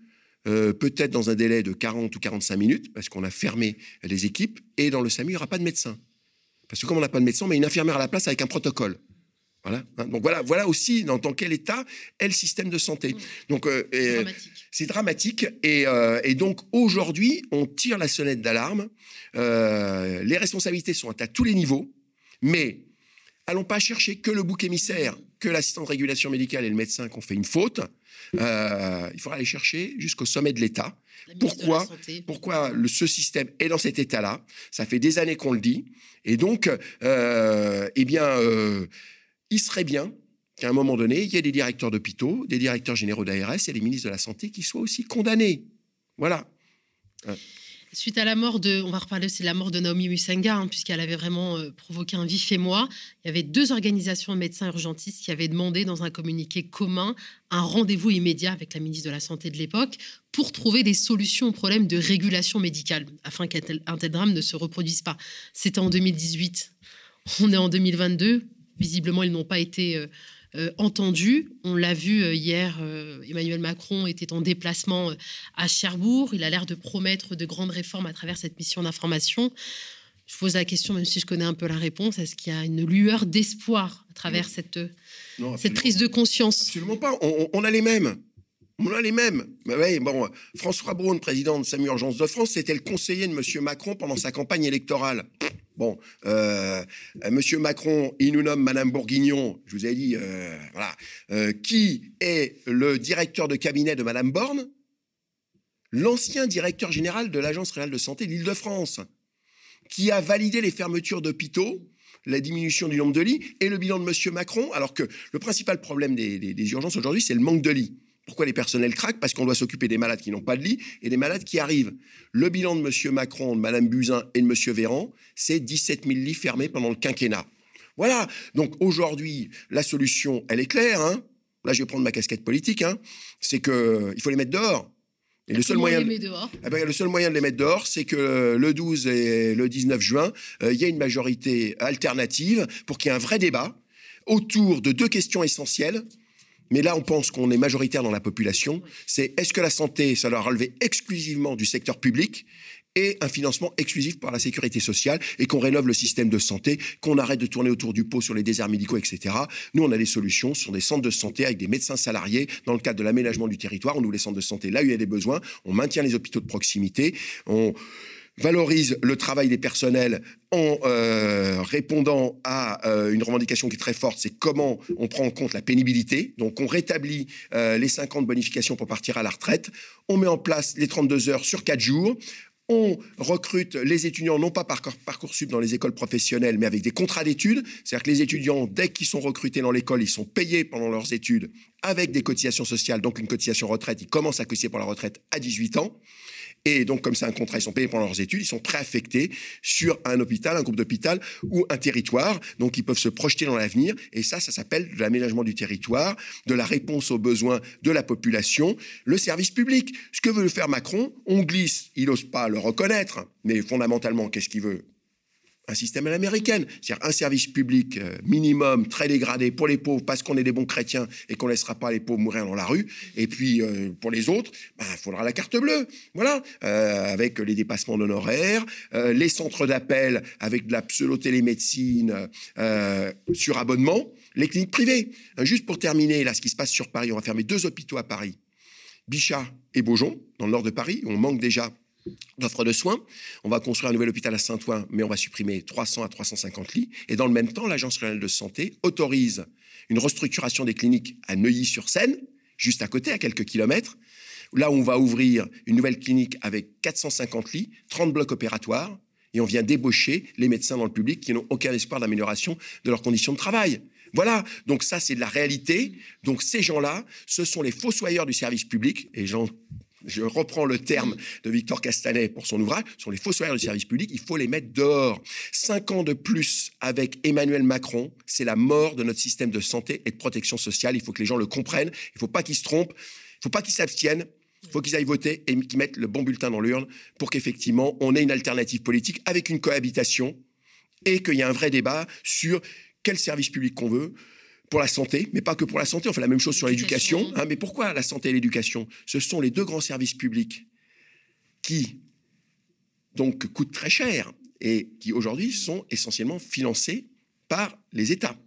euh, peut-être dans un délai de 40 ou 45 minutes, parce qu'on a fermé les équipes, et dans le SAMU, il n'y aura pas de médecin. Parce que comme on n'a pas de médecin, met une infirmière à la place avec un protocole. Voilà. Hein. donc voilà, voilà aussi dans, quel état est le système de santé. Mmh. Donc euh, c'est dramatique. Et, euh, et, donc aujourd'hui, on tire la sonnette d'alarme. les responsabilités sont à tous les niveaux, mais allons pas chercher que le bouc émissaire, que l'assistant de régulation médicale et le médecin qui ont fait une faute. Euh, il faudra aller chercher jusqu'au sommet de l'État. Pourquoi, pourquoi le, ce système est dans cet état-là? Ça fait des années qu'on le dit. Et donc, euh, eh bien, euh, il serait bien qu'à un moment donné, il y ait des directeurs d'hôpitaux, des directeurs généraux d'ARS et des ministres de la Santé qui soient aussi condamnés. Voilà. Suite à la mort de, on va reparler la mort de Naomi Musenga, hein, puisqu'elle avait vraiment euh, provoqué un vif émoi. Il y avait deux organisations de médecins urgentistes qui avaient demandé dans un communiqué commun un rendez-vous immédiat avec la ministre de la Santé de l'époque pour trouver des solutions aux problèmes de régulation médicale, afin qu'un tel, drame ne se reproduise pas. C'était en 2018. On est en 2022. Visiblement, ils n'ont pas été euh, euh, entendu. On l'a vu euh, hier, euh, Emmanuel Macron était en déplacement à Cherbourg. Il a l'air de promettre de grandes réformes à travers cette mission d'information. Je pose la question, même si je connais un peu la réponse, est-ce qu'il y a une lueur d'espoir à travers cette, cette prise de conscience? Absolument pas. On, a les mêmes. On a les mêmes. Mais bon, François Braun, président de SAMU Urgence de France, c'était le conseiller de M. Macron pendant sa campagne électorale. Bon, euh, euh, Macron, il nous nomme Madame Bourguignon. Je vous ai dit, euh, voilà, qui est le directeur de cabinet de Madame Borne? L'ancien directeur général de l'Agence régionale de santé de l'Île-de-France, qui a validé les fermetures d'hôpitaux la diminution du nombre de lits et le bilan de Monsieur Macron, alors que le principal problème des urgences aujourd'hui, c'est le manque de lits. Pourquoi les personnels craquent? Parce qu'on doit s'occuper des malades qui n'ont pas de lit et des malades qui arrivent. Le bilan de M. Macron, de Mme Buzyn et de M. Véran, c'est 17 000 lits fermés pendant le quinquennat. Voilà. Donc aujourd'hui, la solution, elle est claire. Hein. Là, je vais prendre ma casquette politique. Hein. C'est qu'il faut les mettre dehors. Et le seul, moyen, dehors eh ben, le seul moyen de les mettre dehors, c'est que le 12 et le 19 juin, euh, il y a une majorité alternative pour qu'il y ait un vrai débat autour de deux questions essentielles mais là, on pense qu'on est majoritaire dans la population. C'est est-ce que la santé, ça doit relever exclusivement du secteur public et un financement exclusif par la sécurité sociale et qu'on rénove le système de santé, qu'on arrête de tourner autour du pot sur les déserts médicaux, etc. Nous, on a des solutions sur des centres de santé avec des médecins salariés dans le cadre de l'aménagement du territoire. On ouvre les centres de santé là où il y a des besoins. On maintient les hôpitaux de proximité. Valorise le travail des personnels en euh, répondant à euh, une revendication qui est très forte, c'est comment on prend en compte la pénibilité. Donc on rétablit euh, les 50 bonifications pour partir à la retraite, on met en place les 32 heures sur 4 jours, on recrute les étudiants non pas par Parcoursup dans les écoles professionnelles, mais avec des contrats d'études. C'est-à-dire que les étudiants, dès qu'ils sont recrutés dans l'école, ils sont payés pendant leurs études avec des cotisations sociales, donc une cotisation retraite. Ils commencent à cotiser pour la retraite à 18 ans. Et donc, comme c'est un contrat, ils sont payés pendant leurs études, ils sont préaffectés sur un hôpital, un groupe d'hôpital ou un territoire. Donc, ils peuvent se projeter dans l'avenir. Et ça, ça s'appelle de l'aménagement du territoire, de la réponse aux besoins de la population, le service public. Ce que veut faire Macron, on glisse, il n'ose pas le reconnaître, mais fondamentalement, qu'est-ce qu'il veut? Un système à l'américaine, c'est-à-dire un service public euh, minimum très dégradé pour les pauvres parce qu'on est des bons chrétiens et qu'on laissera pas les pauvres mourir dans la rue. Et puis euh, pour les autres, il ben, faudra la carte bleue, voilà, euh, avec les dépassements d'honoraires, les centres d'appel avec de la pseudo-télémédecine sur abonnement, les cliniques privées. juste pour terminer, là, ce qui se passe sur Paris, on va fermer deux hôpitaux à Paris, Bichat et Beaujon, dans le nord de Paris, on manque déjà d'offres de soins. On va construire un nouvel hôpital à Saint-Ouen, mais on va supprimer 300 à 350 lits. Et dans le même temps, l'Agence régionale de santé autorise une restructuration des cliniques à Neuilly-sur-Seine, juste à côté, à quelques kilomètres, là on va ouvrir une nouvelle clinique avec 450 lits, 30 blocs opératoires, et on vient débaucher les médecins dans le public qui n'ont aucun espoir d'amélioration de leurs conditions de travail. Voilà, donc ça c'est de la réalité. Donc ces gens-là, ce sont les fossoyeurs du service public, et j'en je reprends le terme de Victor Castanet pour son ouvrage, sont les fossoyeurs du service public, il faut les mettre dehors. Cinq ans de plus avec Emmanuel Macron, c'est la mort de notre système de santé et de protection sociale. Il faut que les gens le comprennent, il ne faut pas qu'ils se trompent, il ne faut pas qu'ils s'abstiennent, il faut qu'ils aillent voter et qu'ils mettent le bon bulletin dans l'urne pour qu'effectivement on ait une alternative politique avec une cohabitation et qu'il y ait un vrai débat sur quel service public qu'on veut, pour la santé, mais pas que pour la santé. On fait la même chose sur l'éducation. Hein, mais pourquoi la santé et l'éducation? Ce sont les deux grands services publics qui donc coûtent très cher et qui aujourd'hui sont essentiellement financés par les États.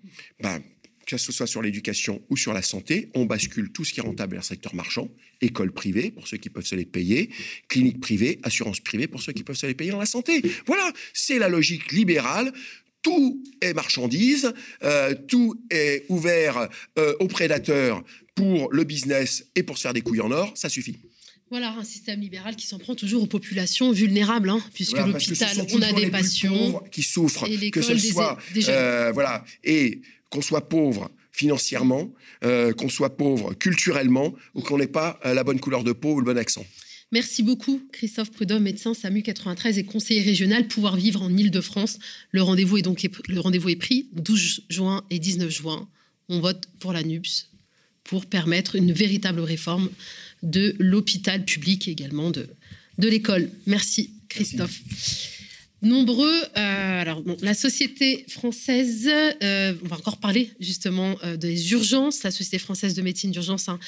Ben, que ce soit sur l'éducation ou sur la santé, on bascule tout ce qui est rentable vers le secteur marchand, école privée pour ceux qui peuvent se les payer, clinique privée, assurance privée pour ceux qui peuvent se les payer dans la santé. Voilà, c'est la logique libérale tout est marchandise, euh, tout est ouvert euh, aux prédateurs pour le business et pour se faire des couilles en or, ça suffit. Voilà, un système libéral qui s'en prend toujours aux populations vulnérables, hein, puisque l'hôpital, on a des patients qui souffrent, que ce soit euh, voilà, et qu'on soit pauvre financièrement, qu'on soit pauvre culturellement, ou qu'on n'ait pas la bonne couleur de peau ou le bon accent. Merci beaucoup, Christophe Prudhomme, médecin SAMU 93 et conseiller régional Pouvoir Vivre en Ile-de-France. Le rendez-vous est donc le rendez-vous est pris 12 juin et 19 juin. On vote pour la NUPS pour permettre une véritable réforme de l'hôpital public et également de, de l'école. Merci, Christophe nombreux. Euh, alors, la société française, euh, on va encore parler justement euh, des urgences. La société française de médecine d'urgence hein,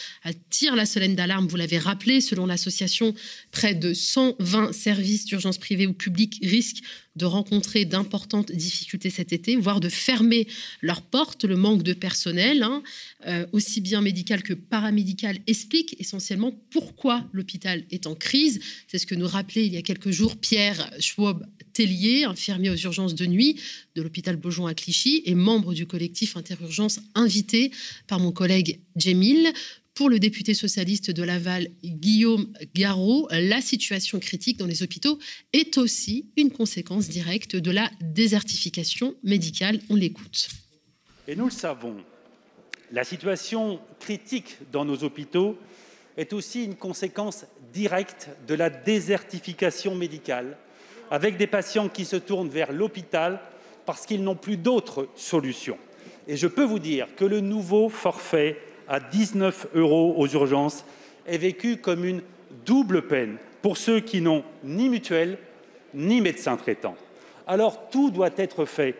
tire la solaine d'alarme. Vous l'avez rappelé, selon l'association, près de 120 services d'urgence privés ou publics risquent de rencontrer d'importantes difficultés cet été, voire de fermer leurs portes. Le manque de personnel, hein, aussi bien médical que paramédical, explique essentiellement pourquoi l'hôpital est en crise. C'est ce que nous rappelait il y a quelques jours Pierre Schwab Tellier, infirmier aux urgences de nuit de l'hôpital Beaujon à Clichy et membre du collectif Interurgence invité par mon collègue Jemil. Pour le député socialiste de Laval, Guillaume Garot, la situation critique dans les hôpitaux est aussi une conséquence directe de la désertification médicale. On l'écoute. Et nous le savons, la situation critique dans nos hôpitaux est aussi une conséquence directe de la désertification médicale avec des patients qui se tournent vers l'hôpital parce qu'ils n'ont plus d'autres solutions. Et je peux vous dire que le nouveau forfait à 19 euros aux urgences est vécu comme une double peine pour ceux qui n'ont ni mutuelle ni médecin traitant. Alors tout doit être fait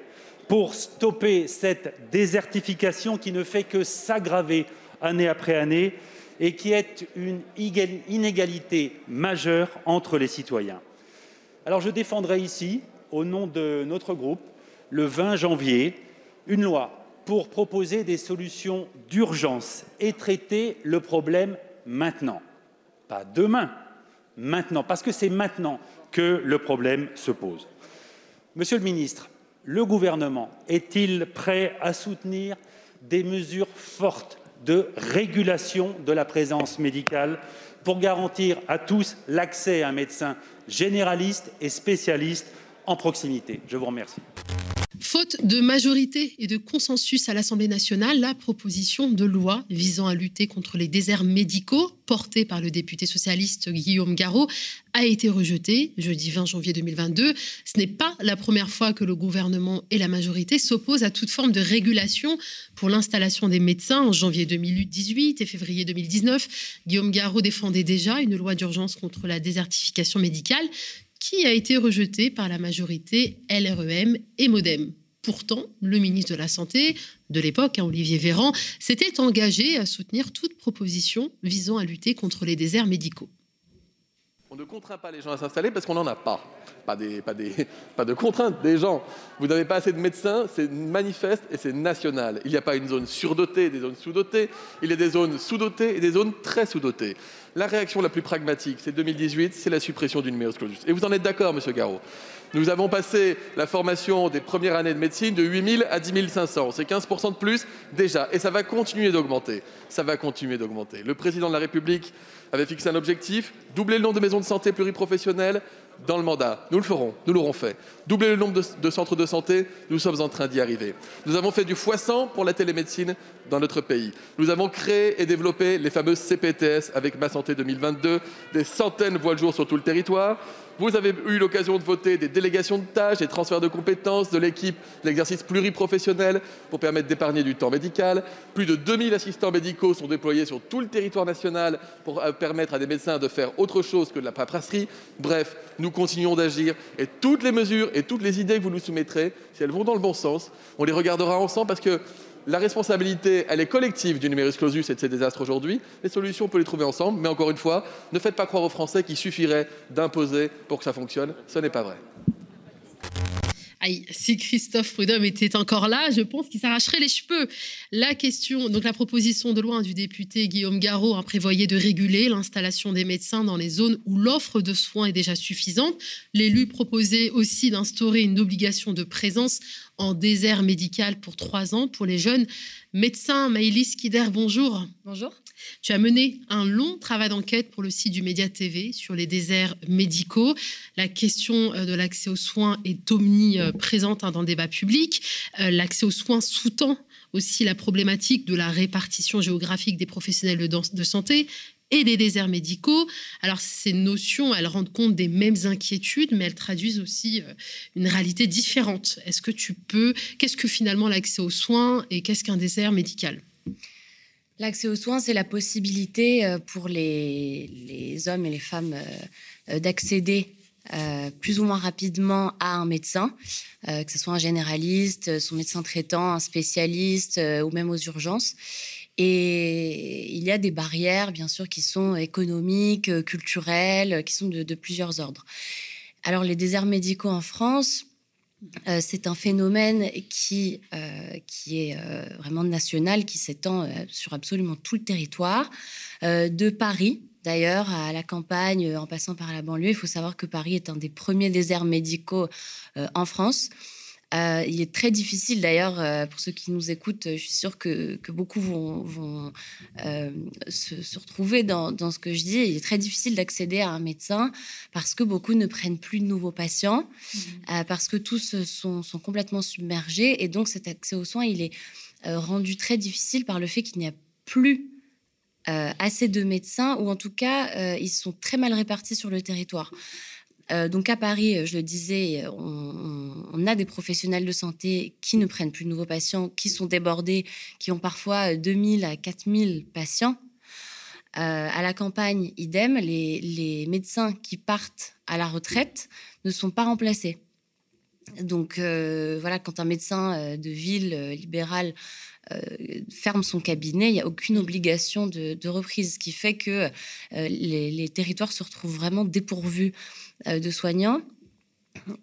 pour stopper cette désertification qui ne fait que s'aggraver année après année et qui est une inégalité majeure entre les citoyens. Alors je défendrai ici, au nom de notre groupe, le 20 janvier, une loi pour proposer des solutions d'urgence et traiter le problème maintenant. Pas demain, maintenant, parce que c'est maintenant que le problème se pose. Monsieur le ministre, le gouvernement est-il prêt à soutenir des mesures fortes de régulation de la présence médicale pour garantir à tous l'accès à un médecin généraliste et spécialiste en proximité Je vous remercie. Faute de majorité et de consensus à l'Assemblée nationale, la proposition de loi visant à lutter contre les déserts médicaux, portée par le député socialiste Guillaume Garot, a été rejetée jeudi 20 janvier 2022. Ce n'est pas la première fois que le gouvernement et la majorité s'opposent à toute forme de régulation pour l'installation des médecins. En janvier 2018 et février 2019, Guillaume Garot défendait déjà une loi d'urgence contre la désertification médicale qui a été rejeté par la majorité LREM et Modem. Pourtant, le ministre de la Santé de l'époque, hein, Olivier Véran, s'était engagé à soutenir toute proposition visant à lutter contre les déserts médicaux. On ne contraint pas les gens à s'installer parce qu'on n'en a pas. [LAUGHS] Pas, de contraintes des gens. Vous n'avez pas assez de médecins, c'est manifeste et c'est national. Il n'y a pas une zone surdotée, des zones sous-dotées. Il y a des zones sous-dotées et des zones très sous-dotées. La réaction la plus pragmatique, c'est 2018, c'est la suppression du numerus clausus. Et vous en êtes d'accord, Monsieur Garot? Nous avons passé la formation des premières années de médecine de 8 000 à 10 500. C'est 15% de plus déjà. Et ça va continuer d'augmenter. Ça va continuer d'augmenter. Le président de la République avait fixé un objectif, doubler le nombre de maisons de santé pluriprofessionnelles dans le mandat. Nous le ferons, nous l'aurons fait. Doubler le nombre de, centres de santé, nous sommes en train d'y arriver. Nous avons fait du x100 pour la télémédecine dans notre pays. Nous avons créé et développé les fameuses CPTS avec Ma Santé 2022. Des centaines voient le jour sur tout le territoire. Vous avez eu l'occasion de voter des délégations de tâches, des transferts de compétences, de l'équipe, l'exercice pluriprofessionnel pour permettre d'épargner du temps médical. Plus de 2000 assistants médicaux sont déployés sur tout le territoire national pour euh, permettre à des médecins de faire autre chose que de la paperasserie. Bref, nous continuons d'agir et toutes les mesures et toutes les idées que vous nous soumettrez, si elles vont dans le bon sens, on les regardera ensemble parce que la responsabilité, elle est collective du numerus clausus et de ces désastres aujourd'hui. Les solutions, on peut les trouver ensemble, mais encore une fois, ne faites pas croire aux Français qu'il suffirait d'imposer pour que ça fonctionne. Ce n'est pas vrai si Christophe Prudhomme était encore là, je pense qu'il s'arracherait les cheveux. La question, donc la proposition de loi du député Guillaume Garot prévoyait de réguler l'installation des médecins dans les zones où l'offre de soins est déjà suffisante. L'élu proposait aussi d'instaurer une obligation de présence en désert médical pour trois ans pour les jeunes médecins. Maïlis Kider, bonjour. Bonjour. Tu as mené un long travail d'enquête pour le site du Média TV sur les déserts médicaux. La question euh, de l'accès aux soins est omniprésente hein, dans le débat public. Euh, l'accès aux soins sous-tend aussi la problématique de la répartition géographique des professionnels de, santé et des déserts médicaux. Alors ces notions, elles rendent compte des mêmes inquiétudes, mais elles traduisent aussi euh, une réalité différente. Est-ce que tu peux... Qu'est-ce que finalement l'accès aux soins et qu'est-ce qu'un désert médical? L'accès aux soins, c'est la possibilité euh, pour les, hommes et les femmes euh, d'accéder plus ou moins rapidement à un médecin, que ce soit un généraliste, son médecin traitant, un spécialiste ou même aux urgences. Et il y a des barrières, bien sûr, qui sont économiques, euh, culturelles, qui sont de, plusieurs ordres. Alors, les déserts médicaux en France, euh, c'est un phénomène qui, euh, qui est vraiment national, qui s'étend sur absolument tout le territoire, de Paris d'ailleurs à la campagne, en passant par la banlieue. Il faut savoir que Paris est un des premiers déserts médicaux en France. Euh, il est très difficile d'ailleurs, euh, pour ceux qui nous écoutent, je suis sûre que, beaucoup vont, euh, se, retrouver dans, ce que je dis. Il est très difficile d'accéder à un médecin parce que beaucoup ne prennent plus de nouveaux patients, mmh. parce que tous sont, sont, complètement submergés. Et donc cet accès aux soins, il est rendu très difficile par le fait qu'il n'y a plus assez de médecins, ou en tout cas, ils sont très mal répartis sur le territoire. Euh, donc à Paris, euh, je le disais, on, a des professionnels de santé qui ne prennent plus de nouveaux patients, qui sont débordés, qui ont parfois 2000 à 4000 patients. Euh, à la campagne, idem, les, médecins qui partent à la retraite ne sont pas remplacés. Donc voilà, quand un médecin de ville libérale ferme son cabinet, il n'y a aucune obligation de, reprise, ce qui fait que les, territoires se retrouvent vraiment dépourvus euh, de soignants.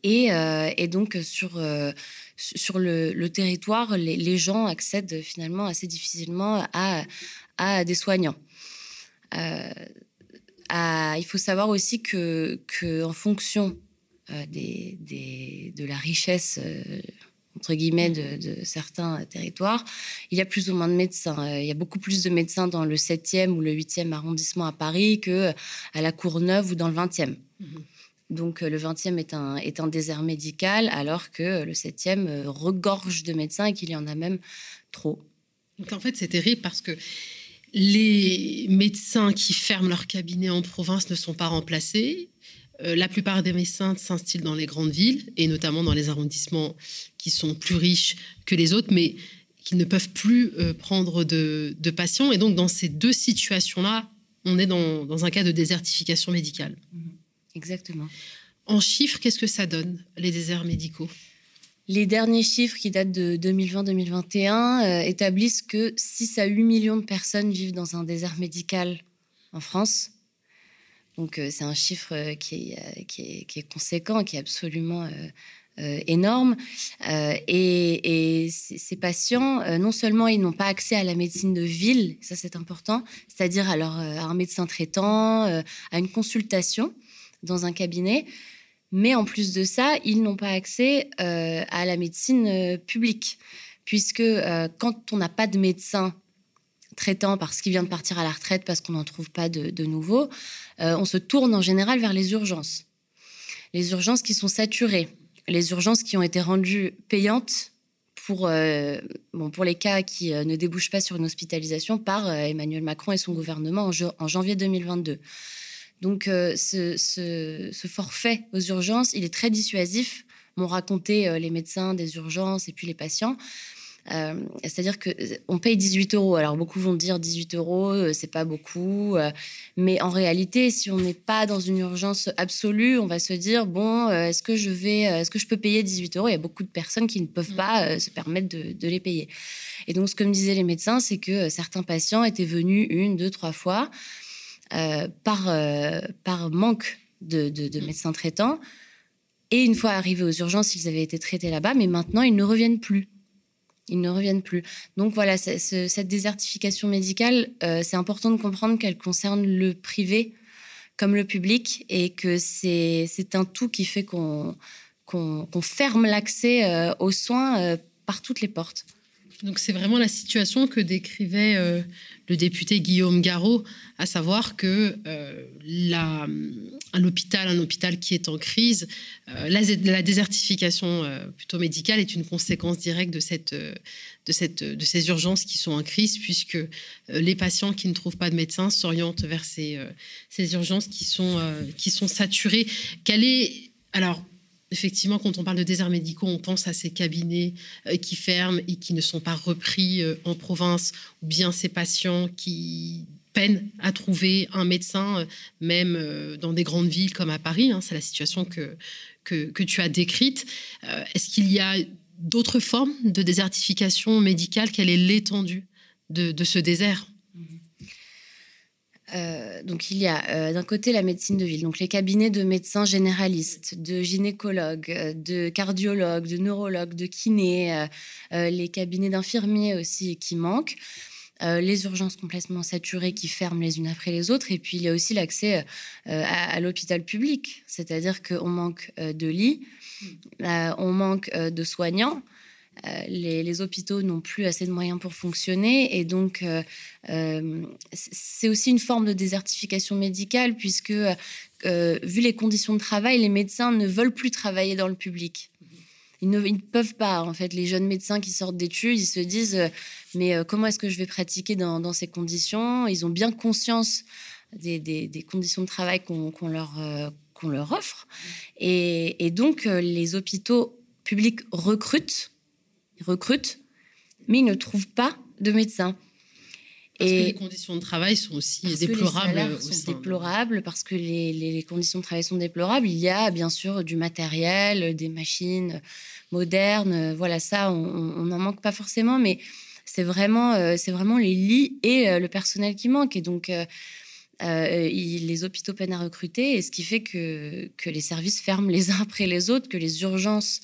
Et, euh, donc, sur, euh, sur le, territoire, les, gens accèdent finalement assez difficilement à, à des soignants. il faut savoir aussi que, en fonction des, des, de la richesse entre guillemets, de, certains territoires, il y a plus ou moins de médecins. Euh, il y a beaucoup plus de médecins dans le 7e ou le 8e arrondissement à Paris que à la Courneuve ou dans le 20e. Mhm. Donc euh, le 20e est un, est un désert médical, alors que le 7e euh, regorge de médecins et qu'il y en a même trop. Donc en fait, c'est terrible parce que les médecins qui ferment leur cabinet en province ne sont pas remplacés. Euh, la plupart des médecins s'instillent dans les grandes villes et notamment dans les arrondissements qui sont plus riches que les autres, mais qui ne peuvent plus euh, prendre de, patients. Et donc, dans ces deux situations-là, on est dans, un cas de désertification médicale. Mm-hmm. Exactement. En chiffres, qu'est-ce que ça donne, les déserts médicaux? Les derniers chiffres qui datent de 2020-2021 euh, établissent que 6 à 8 millions de personnes vivent dans un désert médical en France. Donc euh, c'est un chiffre euh, qui est, qui, est, conséquent, qui est absolument euh, énorme. et, ces patients, non seulement ils n'ont pas accès à la médecine de ville, ça c'est important, c'est-à-dire à, à, un médecin traitant, à une consultation dans un cabinet, mais en plus de ça, ils n'ont pas accès à la médecine publique, puisque quand on n'a pas de médecin traitant parce qu'il vient de partir à la retraite, parce qu'on n'en trouve pas de, nouveau, euh, on se tourne en général vers les urgences. Les urgences qui sont saturées, les urgences qui ont été rendues payantes pour, euh, bon, pour les cas qui euh, ne débouchent pas sur une hospitalisation par Emmanuel Macron et son gouvernement en, en janvier 2022. Donc ce, ce, forfait aux urgences, il est très dissuasif, m'ont raconté les médecins des urgences et puis les patients. Euh, c'est-à-dire que euh, on paye 18 euros. Alors beaucoup vont dire 18 euros, euh, c'est pas beaucoup, mais en réalité, si on n'est pas dans une urgence absolue, on va se dire bon, est-ce que je vais, est-ce que je peux payer 18 euros? Il y a beaucoup de personnes qui ne peuvent pas se permettre de, les payer. Et donc, ce que me disaient les médecins, c'est que certains patients étaient venus une, deux, trois fois par par manque de, de mmh. médecins traitants. Et une fois arrivés aux urgences, ils avaient été traités là-bas, mais maintenant, ils ne reviennent plus ils ne reviennent plus. Donc voilà, cette désertification médicale, euh, c'est important de comprendre qu'elle concerne le privé comme le public et que c'est un tout qui fait qu'on ferme l'accès euh, aux soins euh, par toutes les portes. Donc c'est vraiment la situation que décrivait euh, le député Guillaume Garot, à savoir que euh, un hôpital, un hôpital qui est en crise, euh, la, désertification plutôt médicale est une conséquence directe de, cette, de, cette, de ces urgences qui sont en crise, puisque les patients qui ne trouvent pas de médecin s'orientent vers ces, ces urgences qui sont, qui sont saturées. Quelle est alors effectivement, quand on parle de déserts médicaux, on pense à ces cabinets euh, qui ferment et qui ne sont pas repris euh, en province, ou bien ces patients qui peinent à trouver un médecin, euh, même dans des grandes villes comme à Paris. Hein. c'est la situation que, que, tu as décrite. Est-ce qu'il y a d'autres formes de désertification médicale? Quelle est l'étendue de ce désert? Euh, donc il y a euh, d'un côté la médecine de ville, donc les cabinets de médecins généralistes, de gynécologues, euh, de cardiologues, de neurologues, de kinés, les cabinets d'infirmiers aussi qui manquent. les urgences complètement saturées qui ferment les unes après les autres. Et puis, il y a aussi l'accès à, l'hôpital public, c'est-à-dire qu'on manque de lits, on manque de soignants, euh, les, hôpitaux n'ont plus assez de moyens pour fonctionner et donc euh, euh, c'est aussi une forme de désertification médicale puisque vu les conditions de travail, les médecins ne veulent plus travailler dans le public. Ils ne, peuvent pas. En fait, les jeunes médecins qui sortent d'études, ils se disent mais comment est-ce que je vais pratiquer dans, ces conditions? Ils ont bien conscience des, conditions de travail qu'on leur, offre. Et donc, les hôpitaux publics recrutent recrutent, mais ils ne trouvent pas de médecins. Parce et que les conditions de travail sont aussi déplorables. les sont déplorables parce que les, conditions de travail sont déplorables. Il y a bien sûr du matériel, des machines modernes. Voilà, ça, on n'en manque pas forcément, mais c'est vraiment, euh, c'est vraiment les lits et euh, le personnel qui manque. Et donc, euh, les hôpitaux peinent à recruter, et ce qui fait que, que les services ferment les uns [LAUGHS] après les autres, que les urgences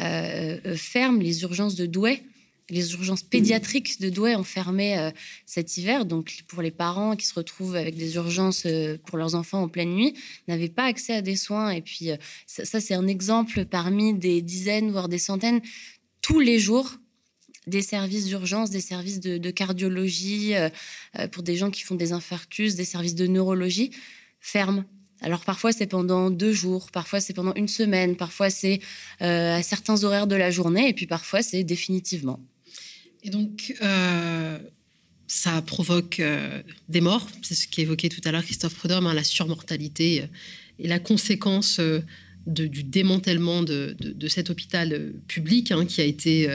euh, euh, ferment les urgences de Douai. les urgences pédiatriques de Douai ont fermé euh, cet hiver. Donc, pour les parents qui se retrouvent avec des urgences pour leurs enfants en pleine nuit, n'avaient pas accès à des soins. Et puis, ça, c'est un exemple parmi des dizaines, voire des centaines, tous les jours, des services d'urgence, des services de, cardiologie pour des gens qui font des infarctus, des services de neurologie ferment. Alors parfois c'est pendant deux jours, parfois c'est pendant une semaine, parfois c'est à certains horaires de la journée, et puis parfois c'est définitivement. Et donc, euh, ça provoque euh, des morts. C'est ce qu'évoquait tout à l'heure Christophe Prudhomme, hein, la surmortalité euh, et la conséquence du démantèlement de, cet hôpital public hein, qui a été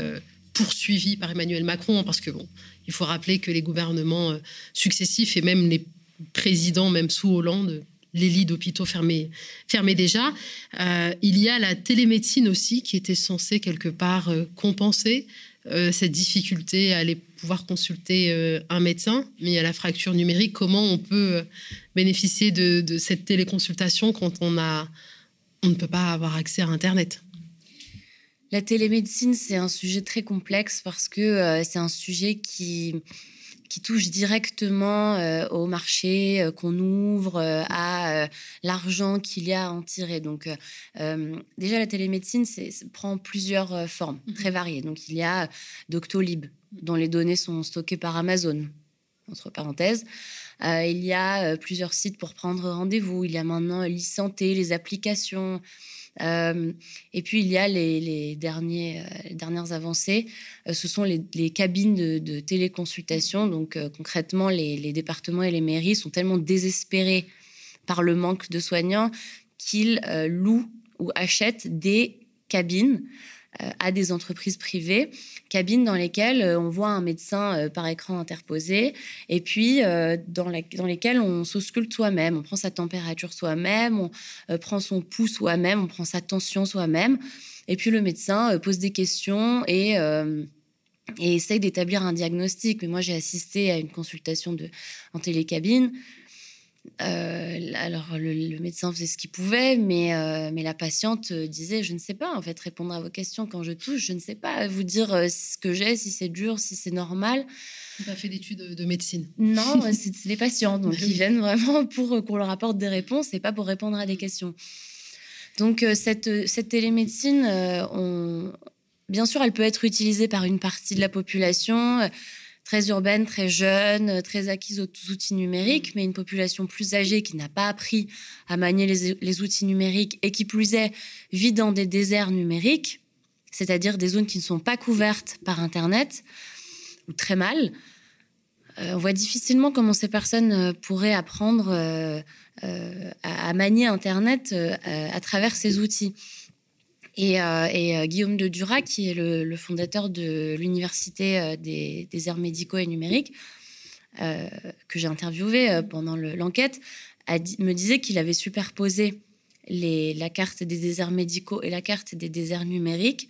poursuivi par Emmanuel Macron. Parce que, bon, il faut rappeler que les gouvernements successifs et même les présidents, même sous Hollande, les lits d'hôpitaux fermés, fermés déjà. il y a la télémédecine aussi qui était censée quelque part compenser euh, cette difficulté à aller pouvoir consulter euh, un médecin, mais il y a la fracture numérique. Comment on peut euh, bénéficier de, cette téléconsultation quand on, a, on ne peut pas avoir accès à Internet? La télémédecine, c'est un sujet très complexe parce que c'est un sujet qui qui touche directement euh, au marché euh, qu'on ouvre, euh, à l'argent qu'il y a à en tirer. Donc, déjà, la télémédecine c'est, prend plusieurs formes mhm. très variées. Donc, il y a Doctolib, dont les données sont stockées par Amazon, entre parenthèses. il y a plusieurs sites pour prendre rendez-vous. Il y a maintenant l'e-santé, les applications. Euh, et puis, il y a les, derniers, euh, dernières avancées. Euh, ce sont les, cabines de, téléconsultation. Donc, concrètement, les, départements et les mairies sont tellement désespérés par le manque de soignants qu'ils louent ou achètent des cabines à des entreprises privées, cabines dans lesquelles euh, on voit un médecin euh, par écran interposé, et puis dans, lesquelles on s'ausculte soi-même, on prend sa température soi-même, on prend son pouls soi-même, on prend sa tension soi-même, et puis le médecin pose des questions et et essaye d'établir un diagnostic. Mais moi, j'ai assisté à une consultation en télécabine euh, alors, le, médecin faisait ce qu'il pouvait, mais, euh, mais la patiente euh, disait Je ne sais pas, en fait, répondre à vos questions quand je touche, je ne sais pas vous dire ce que j'ai, si c'est dur, si c'est normal. Tu pas fait d'études de médecine Non, [LAUGHS] c'est les patients. Donc, ils viennent vraiment pour qu'on leur apporte des réponses et pas pour répondre à des questions. Donc, cette, cette télémédecine, on... bien sûr, elle peut être utilisée par une partie de la population très urbaine, très jeune, très acquise aux outils numériques, mais une population plus âgée qui n'a pas appris à manier les, outils numériques et qui plus est vit dans des déserts numériques, c'est-à-dire des zones qui ne sont pas couvertes par Internet ou très mal. Euh, on voit difficilement comment ces personnes euh, pourraient apprendre euh, à, manier Internet à travers ces outils. Et, euh, euh, Guillaume de Dura, qui est le, fondateur de l'Université euh, des, arts médicaux et numériques, que j'ai interviewé pendant l'enquête, me disait qu'il avait superposé la carte des déserts médicaux et la carte des déserts numériques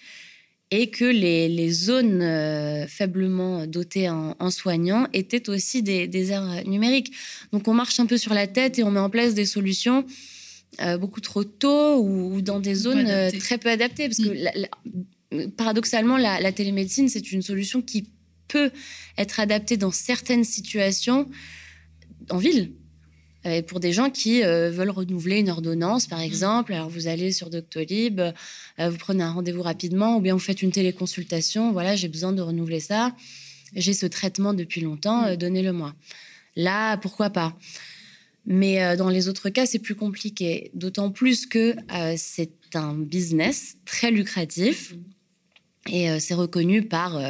et que les, zones faiblement dotées en, soignants étaient aussi des déserts numériques. Donc on marche un peu sur la tête et on met en place des solutions euh, beaucoup trop tôt ou, dans des zones euh, très peu adaptées. Parce que mm. paradoxalement, la, télémédecine, c'est une solution qui peut être adaptée dans certaines situations en ville. Euh, pour des gens qui veulent renouveler une ordonnance, par mm. exemple, alors vous allez sur Doctolib, vous prenez un rendez-vous rapidement, ou bien vous faites une téléconsultation. Voilà, j'ai besoin de renouveler ça. J'ai ce traitement depuis longtemps, mm. donnez-le-moi. Là, pourquoi pas? Mais euh, dans les autres cas, c'est plus compliqué. D'autant plus que euh, c'est un business très lucratif. Et euh, c'est reconnu par,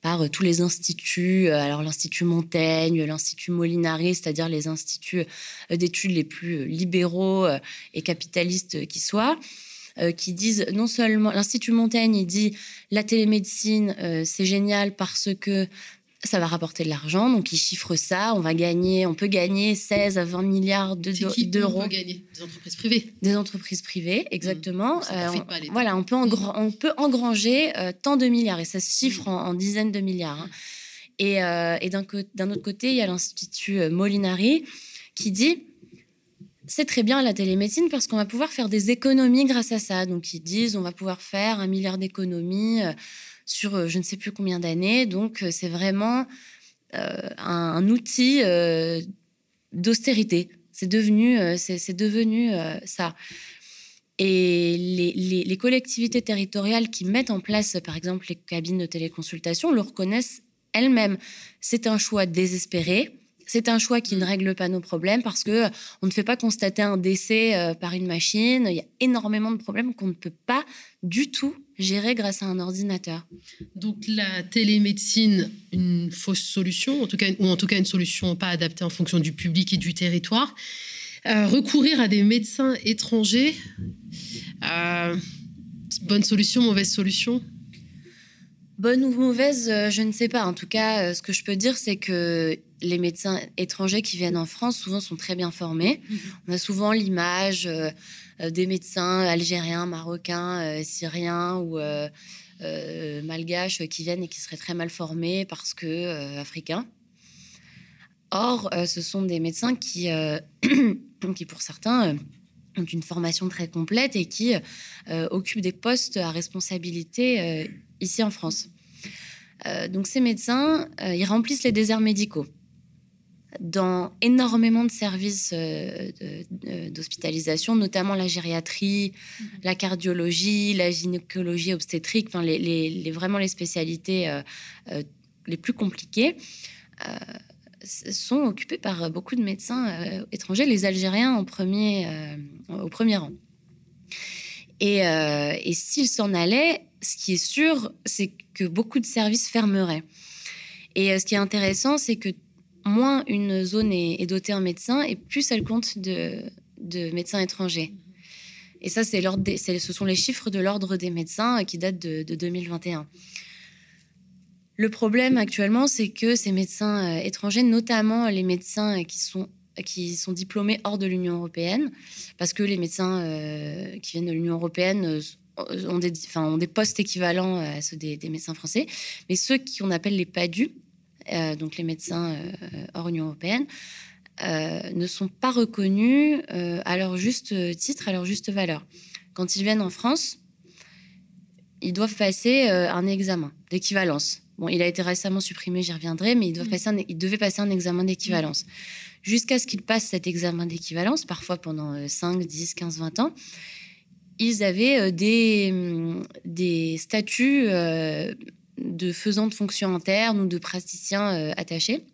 par tous les instituts, alors l'Institut Montaigne, l'Institut Molinari, c'est-à-dire les instituts d'études les plus libéraux et capitalistes qui soient, qui disent non seulement, l'Institut Montaigne, il dit la télémédecine, c'est génial parce que ça va rapporter de l'argent. Donc, ils chiffrent ça. On va gagner, on peut gagner 16 à 20 milliards d'euros. On peut gagner? Des entreprises privées. Des entreprises privées, exactement. Mmh. Euh, voilà, on peut, on peut engranger euh, tant de milliards et ça se chiffre mmh. en, dizaines de milliards. Hein. Et, euh, et d'un autre côté, il y a l'Institut Molinari qui dit c'est très bien la télémédecine parce qu'on va pouvoir faire des économies grâce à ça. Donc, ils disent on va pouvoir faire un milliard d'économies euh, sur euh, je ne sais plus combien d'années. Donc, euh, c'est vraiment un, outil d'austérité. C'est devenu, ça. Et les, collectivités territoriales qui mettent en place, par exemple, les cabines de téléconsultation, le reconnaissent elles-mêmes. C'est un choix désespéré c'est un choix qui ne règle pas nos problèmes parce que euh, on ne fait pas constater un décès euh, par une machine. Il y a énormément de problèmes qu'on ne peut pas du tout gérer grâce à un ordinateur. Donc la télémédecine, une fausse solution, en tout cas, ou en tout cas une solution pas adaptée en fonction du public et du territoire. Euh, recourir à des médecins étrangers, bonne solution, mauvaise solution? Bonne ou mauvaise, je ne sais pas. En tout cas, ce que je peux dire, c'est que les médecins étrangers qui viennent en France souvent sont très bien formés. Mhm. On a souvent l'image euh, euh, des médecins algériens, marocains, euh, syriens ou malgaches qui viennent et qui seraient très mal formés parce que africains. Or, ce sont des médecins qui, [CLEARS THROAT] qui pour certains, ont une formation très complète et qui occupent des postes à responsabilité ici en France. donc ces médecins, ils remplissent les déserts médicaux dans énormément de services euh, d'hospitalisation, notamment la gériatrie, mhm. la cardiologie, la gynécologie obstétrique, enfin les, les, vraiment les spécialités euh, euh, les plus compliquées, sont occupées par beaucoup de médecins étrangers, les Algériens en premier, au premier rang. Et, et s'ils s'en allaient, ce qui est sûr, c'est que beaucoup de services fermeraient. Et ce qui est intéressant, c'est que moins une zone est, dotée en médecins et plus elle compte de, médecins étrangers. Et ça, c'est ce sont les chiffres de l'ordre des médecins qui datent de, 2021. Le problème actuellement, c'est que ces médecins euh, étrangers, notamment les médecins qui sont, qui sont diplômés hors de l'Union européenne, parce que les médecins euh, qui viennent de l'Union européenne euh, ont des, ont des postes équivalents à ceux des, des médecins français, mais ceux qu'on appelle les PADU, euh, donc les médecins euh, hors Union européenne, euh, ne sont pas reconnus à leur juste titre, à leur juste valeur. Quand ils viennent en France, ils doivent passer un examen d'équivalence. Bon, il a été récemment supprimé, j'y reviendrai, mais ils, doivent mm. passer ils devaient passer un examen d'équivalence. Jusqu'à ce qu'ils passent cet examen d'équivalence, parfois pendant 5, 10, 15, 20 ans, ils avaient des, mm, des statuts de faisant de fonctions internes ou de praticiens euh, attachés.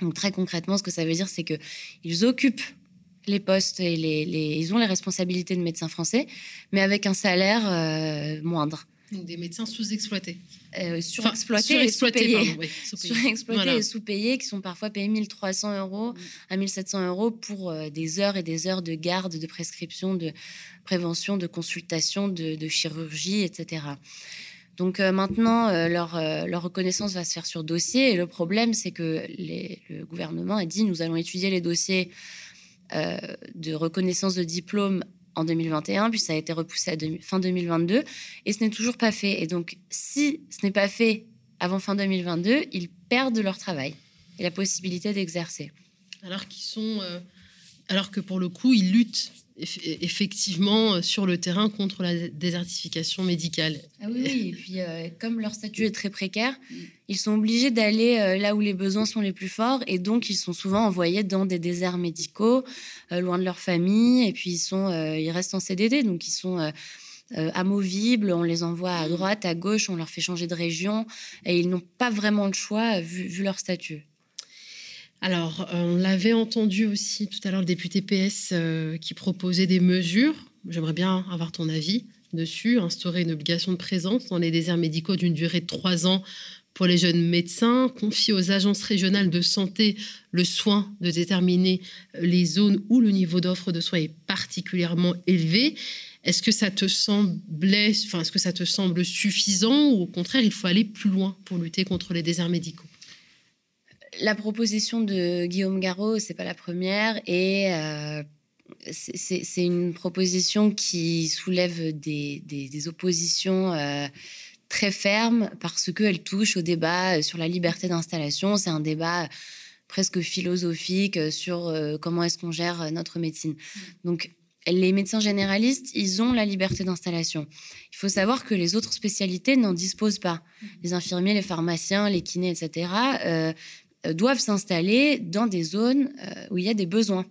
Donc très concrètement, ce que ça veut dire, c'est qu'ils occupent les postes et les, ils ont les responsabilités de médecins français, mais avec un salaire euh, moindre. Donc des médecins sous-exploités. Euh, surexploités et sous-payés. surexploités [LAUGHS] et sous-payés, qui sont parfois payés 1300 euros à 1700 euros pour des heures et des heures de garde, de prescription, de prévention, de consultation, de, de chirurgie, etc. Donc euh, maintenant, euh, euh, leur, reconnaissance va se faire sur dossier. Et le problème, c'est que le gouvernement a dit nous allons étudier les dossiers de reconnaissance de diplôme en 2021, puis ça a été repoussé à fin 2022, et ce n'est toujours pas fait. Et donc, si ce n'est pas fait avant fin 2022, ils perdent leur travail et la possibilité d'exercer. Alors qu'ils sont, alors que pour le coup, ils luttent effectivement euh, sur le terrain contre la désertification médicale. Ah oui, et puis euh, comme leur statut est très précaire, ils sont obligés d'aller euh, là où les besoins sont les plus forts et donc ils sont souvent envoyés dans des déserts médicaux, loin de leur famille, et puis ils, sont, ils restent en CDD, donc ils sont amovibles, on les envoie à droite, à gauche, on leur fait changer de région et ils n'ont pas vraiment le choix vu leur statut. Alors, on l'avait entendu aussi tout à l'heure, le député PS euh, qui proposait des mesures. J'aimerais bien avoir ton avis dessus. Instaurer une obligation de présence dans les déserts médicaux d'une durée de trois ans pour les jeunes médecins, confier aux agences régionales de santé le soin de déterminer les zones où le niveau d'offre de soins est particulièrement élevé. Est-ce que ça te semblait, enfin, est-ce que ça te semble suffisant ou au contraire, il faut aller plus loin pour lutter contre les déserts médicaux? La proposition de Guillaume Garot, c'est pas la première et euh, c'est une proposition qui soulève des, oppositions euh, très fermes parce qu'elle touche au débat sur la liberté d'installation. C'est un débat presque philosophique sur comment est-ce qu'on gère notre médecine. Donc, les médecins généralistes, ils ont la liberté d'installation. Il faut savoir que les autres spécialités n'en disposent pas. Les infirmiers, les pharmaciens, les kinés, etc., euh, doivent s'installer dans des zones euh, où il y a des besoins.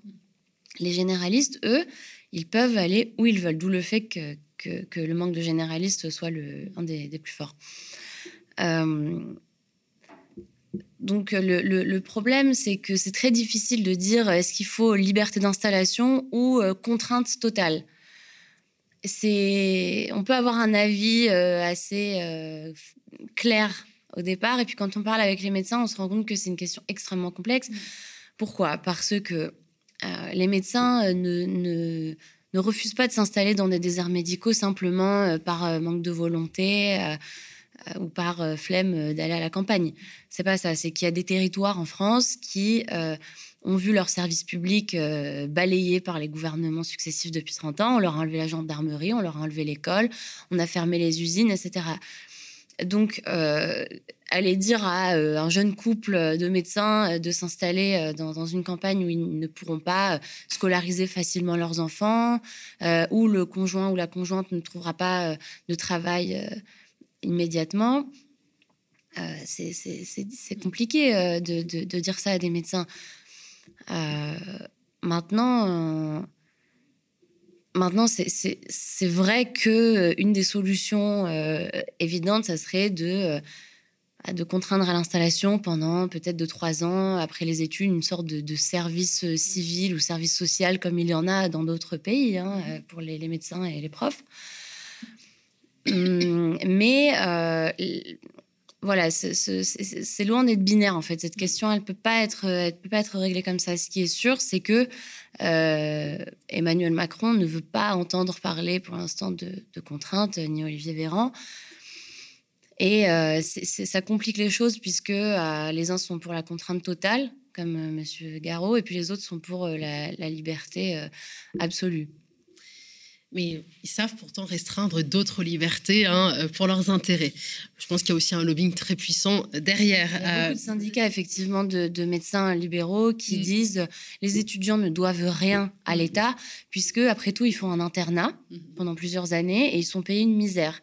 Les généralistes, eux, ils peuvent aller où ils veulent, d'où le fait que, que, le manque de généralistes soit le, un des, plus forts. Euh, donc le, problème, c'est que c'est très difficile de dire est-ce qu'il faut liberté d'installation ou euh, contrainte totale. On peut avoir un avis euh, assez euh, clair au départ, et puis quand on parle avec les médecins, on se rend compte que c'est une question extrêmement complexe. Pourquoi? Parce que les médecins ne, ne, ne, refusent pas de s'installer dans des déserts médicaux simplement par manque de volonté euh, ou par euh, flemme euh, d'aller à la campagne. C'est pas ça. C'est qu'il y a des territoires en France qui ont vu leur service public balayé par les gouvernements successifs depuis 30 ans. On leur a enlevé la gendarmerie, on leur a enlevé l'école, on a fermé les usines, etc. Donc, aller dire à un jeune couple de médecins de s'installer dans, une campagne où ils ne pourront pas scolariser facilement leurs enfants, où le conjoint ou la conjointe ne trouvera pas de travail immédiatement, euh, c'est compliqué euh, de, dire ça à des médecins. Euh, maintenant, maintenant c'est vrai que une des solutions évidentes, ça serait de de contraindre à l'installation pendant peut-être de trois ans après les études, une sorte de, service civil ou service social comme il y en a dans d'autres pays hein, pour les, les, médecins et les profs. Hum, mais euh, voilà, c'est loin d'être binaire en fait. Cette question, elle peut pas être, elle peut pas être réglée comme ça. Ce qui est sûr, c'est que euh, Emmanuel Macron ne veut pas entendre parler pour l'instant de, contraintes, ni Olivier Véran. Et euh, ça complique les choses puisque les uns sont pour la contrainte totale, comme Monsieur Garot, et puis les autres sont pour la, la liberté absolue mais ils savent pourtant restreindre d'autres libertés hein, euh, pour leurs intérêts. Je pense qu'il y a aussi un lobbying très puissant derrière. Il y a beaucoup de euh, syndicats, effectivement, de, médecins libéraux qui mm. disent les étudiants ne doivent rien à mm. l'État, puisque, après tout, ils font un internat mm. pendant plusieurs années et ils sont payés une misère.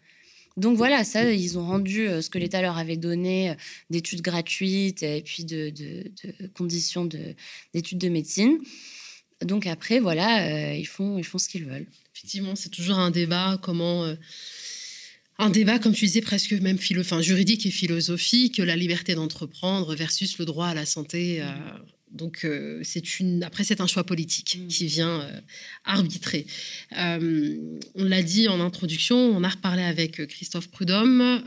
Donc voilà, ça, ils ont rendu euh, ce que l'État leur avait donné d'études gratuites et puis de, de conditions d'études de, médecine. Donc après, voilà, ils, font, ils font ce qu'ils veulent effectivement, c'est toujours un débat, comment... Euh, un débat, comme tu disais, presque même philo, juridique et philosophique, la liberté d'entreprendre versus le droit à la santé. Euh, donc, euh, c'est une. Après, c'est un choix politique mm. qui vient euh, arbitrer. Euh, on l'a dit en introduction, on a reparlé avec Christophe Prudhomme.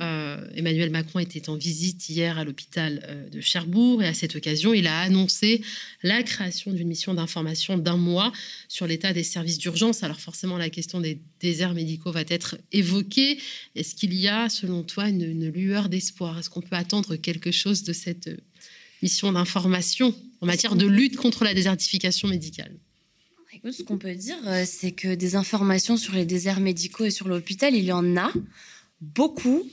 Emmanuel Macron était en visite hier à l'hôpital de Cherbourg et à cette occasion, il a annoncé la création d'une mission d'information d'un mois sur l'état des services d'urgence. Alors, forcément, la question des déserts médicaux va être évoquée. Est-ce qu'il y a, selon toi, une, une lueur d'espoir? Est-ce qu'on peut attendre quelque chose de cette mission d'information en matière de lutte contre la désertification médicale ce qu'on peut dire, euh, c'est que des informations sur les déserts médicaux et sur l'hôpital, il y en a beaucoup.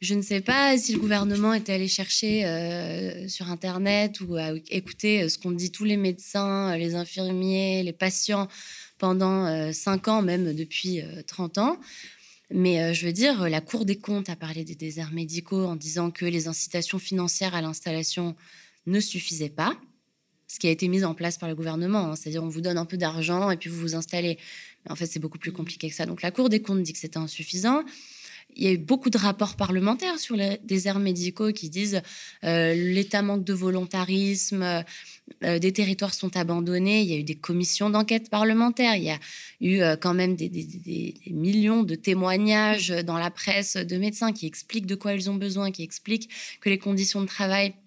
Je ne sais pas si le gouvernement était allé chercher euh, sur Internet ou à écouter euh, ce qu'ont dit tous les médecins, les infirmiers, les patients pendant cinq ans, même depuis 30 ans. Mais je veux dire, la Cour des comptes a parlé des déserts médicaux en disant que les incitations financières à l'installation ne suffisait pas, ce qui a été mis en place par le gouvernement. Hein. C'est-à-dire, on vous donne un peu d'argent et puis vous vous installez. Mais en fait, c'est beaucoup plus compliqué que ça. Donc, la Cour des comptes dit que c'était insuffisant. Il y a eu beaucoup de rapports parlementaires sur les déserts médicaux qui disent euh, l'État manque de volontarisme, euh, des territoires sont abandonnés. Il y a eu des commissions d'enquête parlementaires. Il y a eu euh, quand même des, des, millions de témoignages dans la presse de médecins qui expliquent de quoi ils ont besoin, qui expliquent que les conditions de travail euh,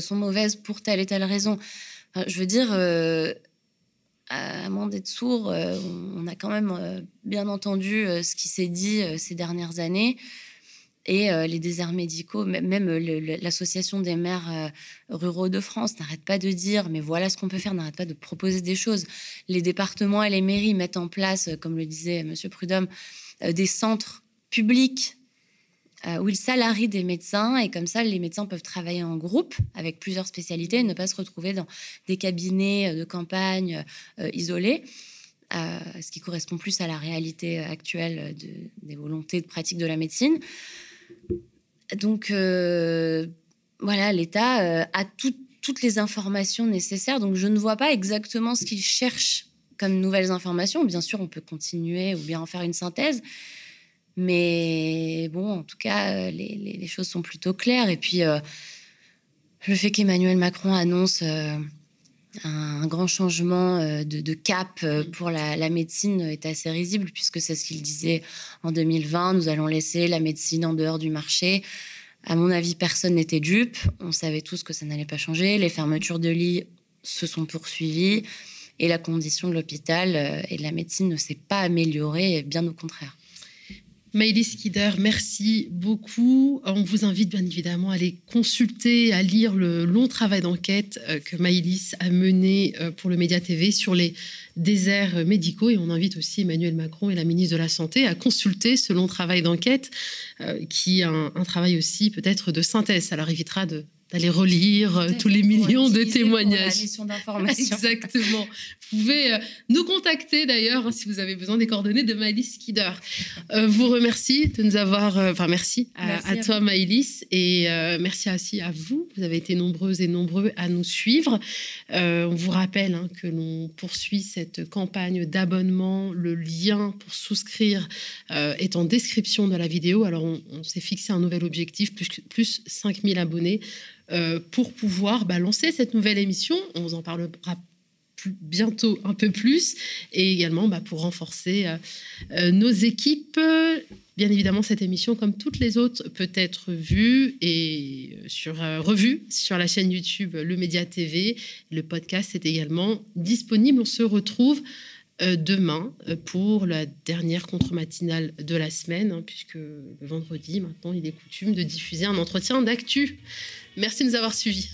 sont mauvaises pour telle et telle raison. je veux dire, euh, à moins d'être sourd, euh, on a quand même bien entendu ce qui s'est dit ces dernières années. Et les déserts médicaux, même l'association des maires ruraux de France n'arrête pas de dire, mais voilà ce qu'on peut faire, n'arrête pas de proposer des choses. Les départements et les mairies mettent en place, comme le disait M. Prudhomme, des centres publics où ils salarient des médecins et comme ça, les médecins peuvent travailler en groupe avec plusieurs spécialités et ne pas se retrouver dans des cabinets de campagne isolés. ce qui correspond plus à la réalité actuelle des volontés de pratique de la médecine. Donc, voilà, l'État a toutes les informations nécessaires. Donc, je ne vois pas exactement ce qu'il cherche comme nouvelles informations. Bien sûr, on peut continuer ou bien en faire une synthèse. Mais bon, en tout cas, euh, les, choses sont plutôt claires. Et puis, euh, le fait qu'Emmanuel Macron annonce euh, un, grand changement de, cap pour la, la, médecine est assez risible, puisque c'est ce qu'il disait en 2020. Nous allons laisser la médecine en dehors du marché. À mon avis, personne n'était dupe. On savait tous que ça n'allait pas changer. Les fermetures de lits se sont poursuivies et la condition de l'hôpital et de la médecine ne s'est pas améliorée, bien au contraire. Maëlys Kider, merci beaucoup. On vous invite bien évidemment à aller consulter, à lire le long travail d'enquête euh, que Maëlys a mené euh, pour le Média TV sur les déserts médicaux. Et on invite aussi Emmanuel Macron et la ministre de la Santé à consulter ce long travail d'enquête, qui est un, un travail aussi peut-être de synthèse. Ça leur évitera de d'aller relire euh, tous les millions de témoignages. d'information. [LAUGHS] Exactement. Vous pouvez euh, nous contacter d'ailleurs hein, si vous avez besoin des coordonnées de Maëlys Kider. Euh, vous remercie de nous avoir. Enfin, merci à, toi, Maëlys, et merci aussi à vous. Vous avez été nombreuses et nombreux à nous suivre. on vous rappelle hein, que l'on poursuit cette campagne d'abonnement. Le lien pour souscrire est en description de la vidéo. Alors, on, s'est fixé un nouvel objectif, plus, plus 5000 abonnés. Euh, pour pouvoir bah, lancer cette nouvelle émission. On vous en parlera bientôt un peu plus et également bah, pour renforcer euh, euh, nos équipes. Bien évidemment, cette émission, comme toutes les autres, peut être vue et sur, revue sur la chaîne YouTube Le Média TV. Le podcast est également disponible. On se retrouve demain pour la dernière contre-matinale de la semaine, hein, puisque le vendredi, maintenant, il est coutume de diffuser un entretien d'actu. Merci de nous avoir suivis.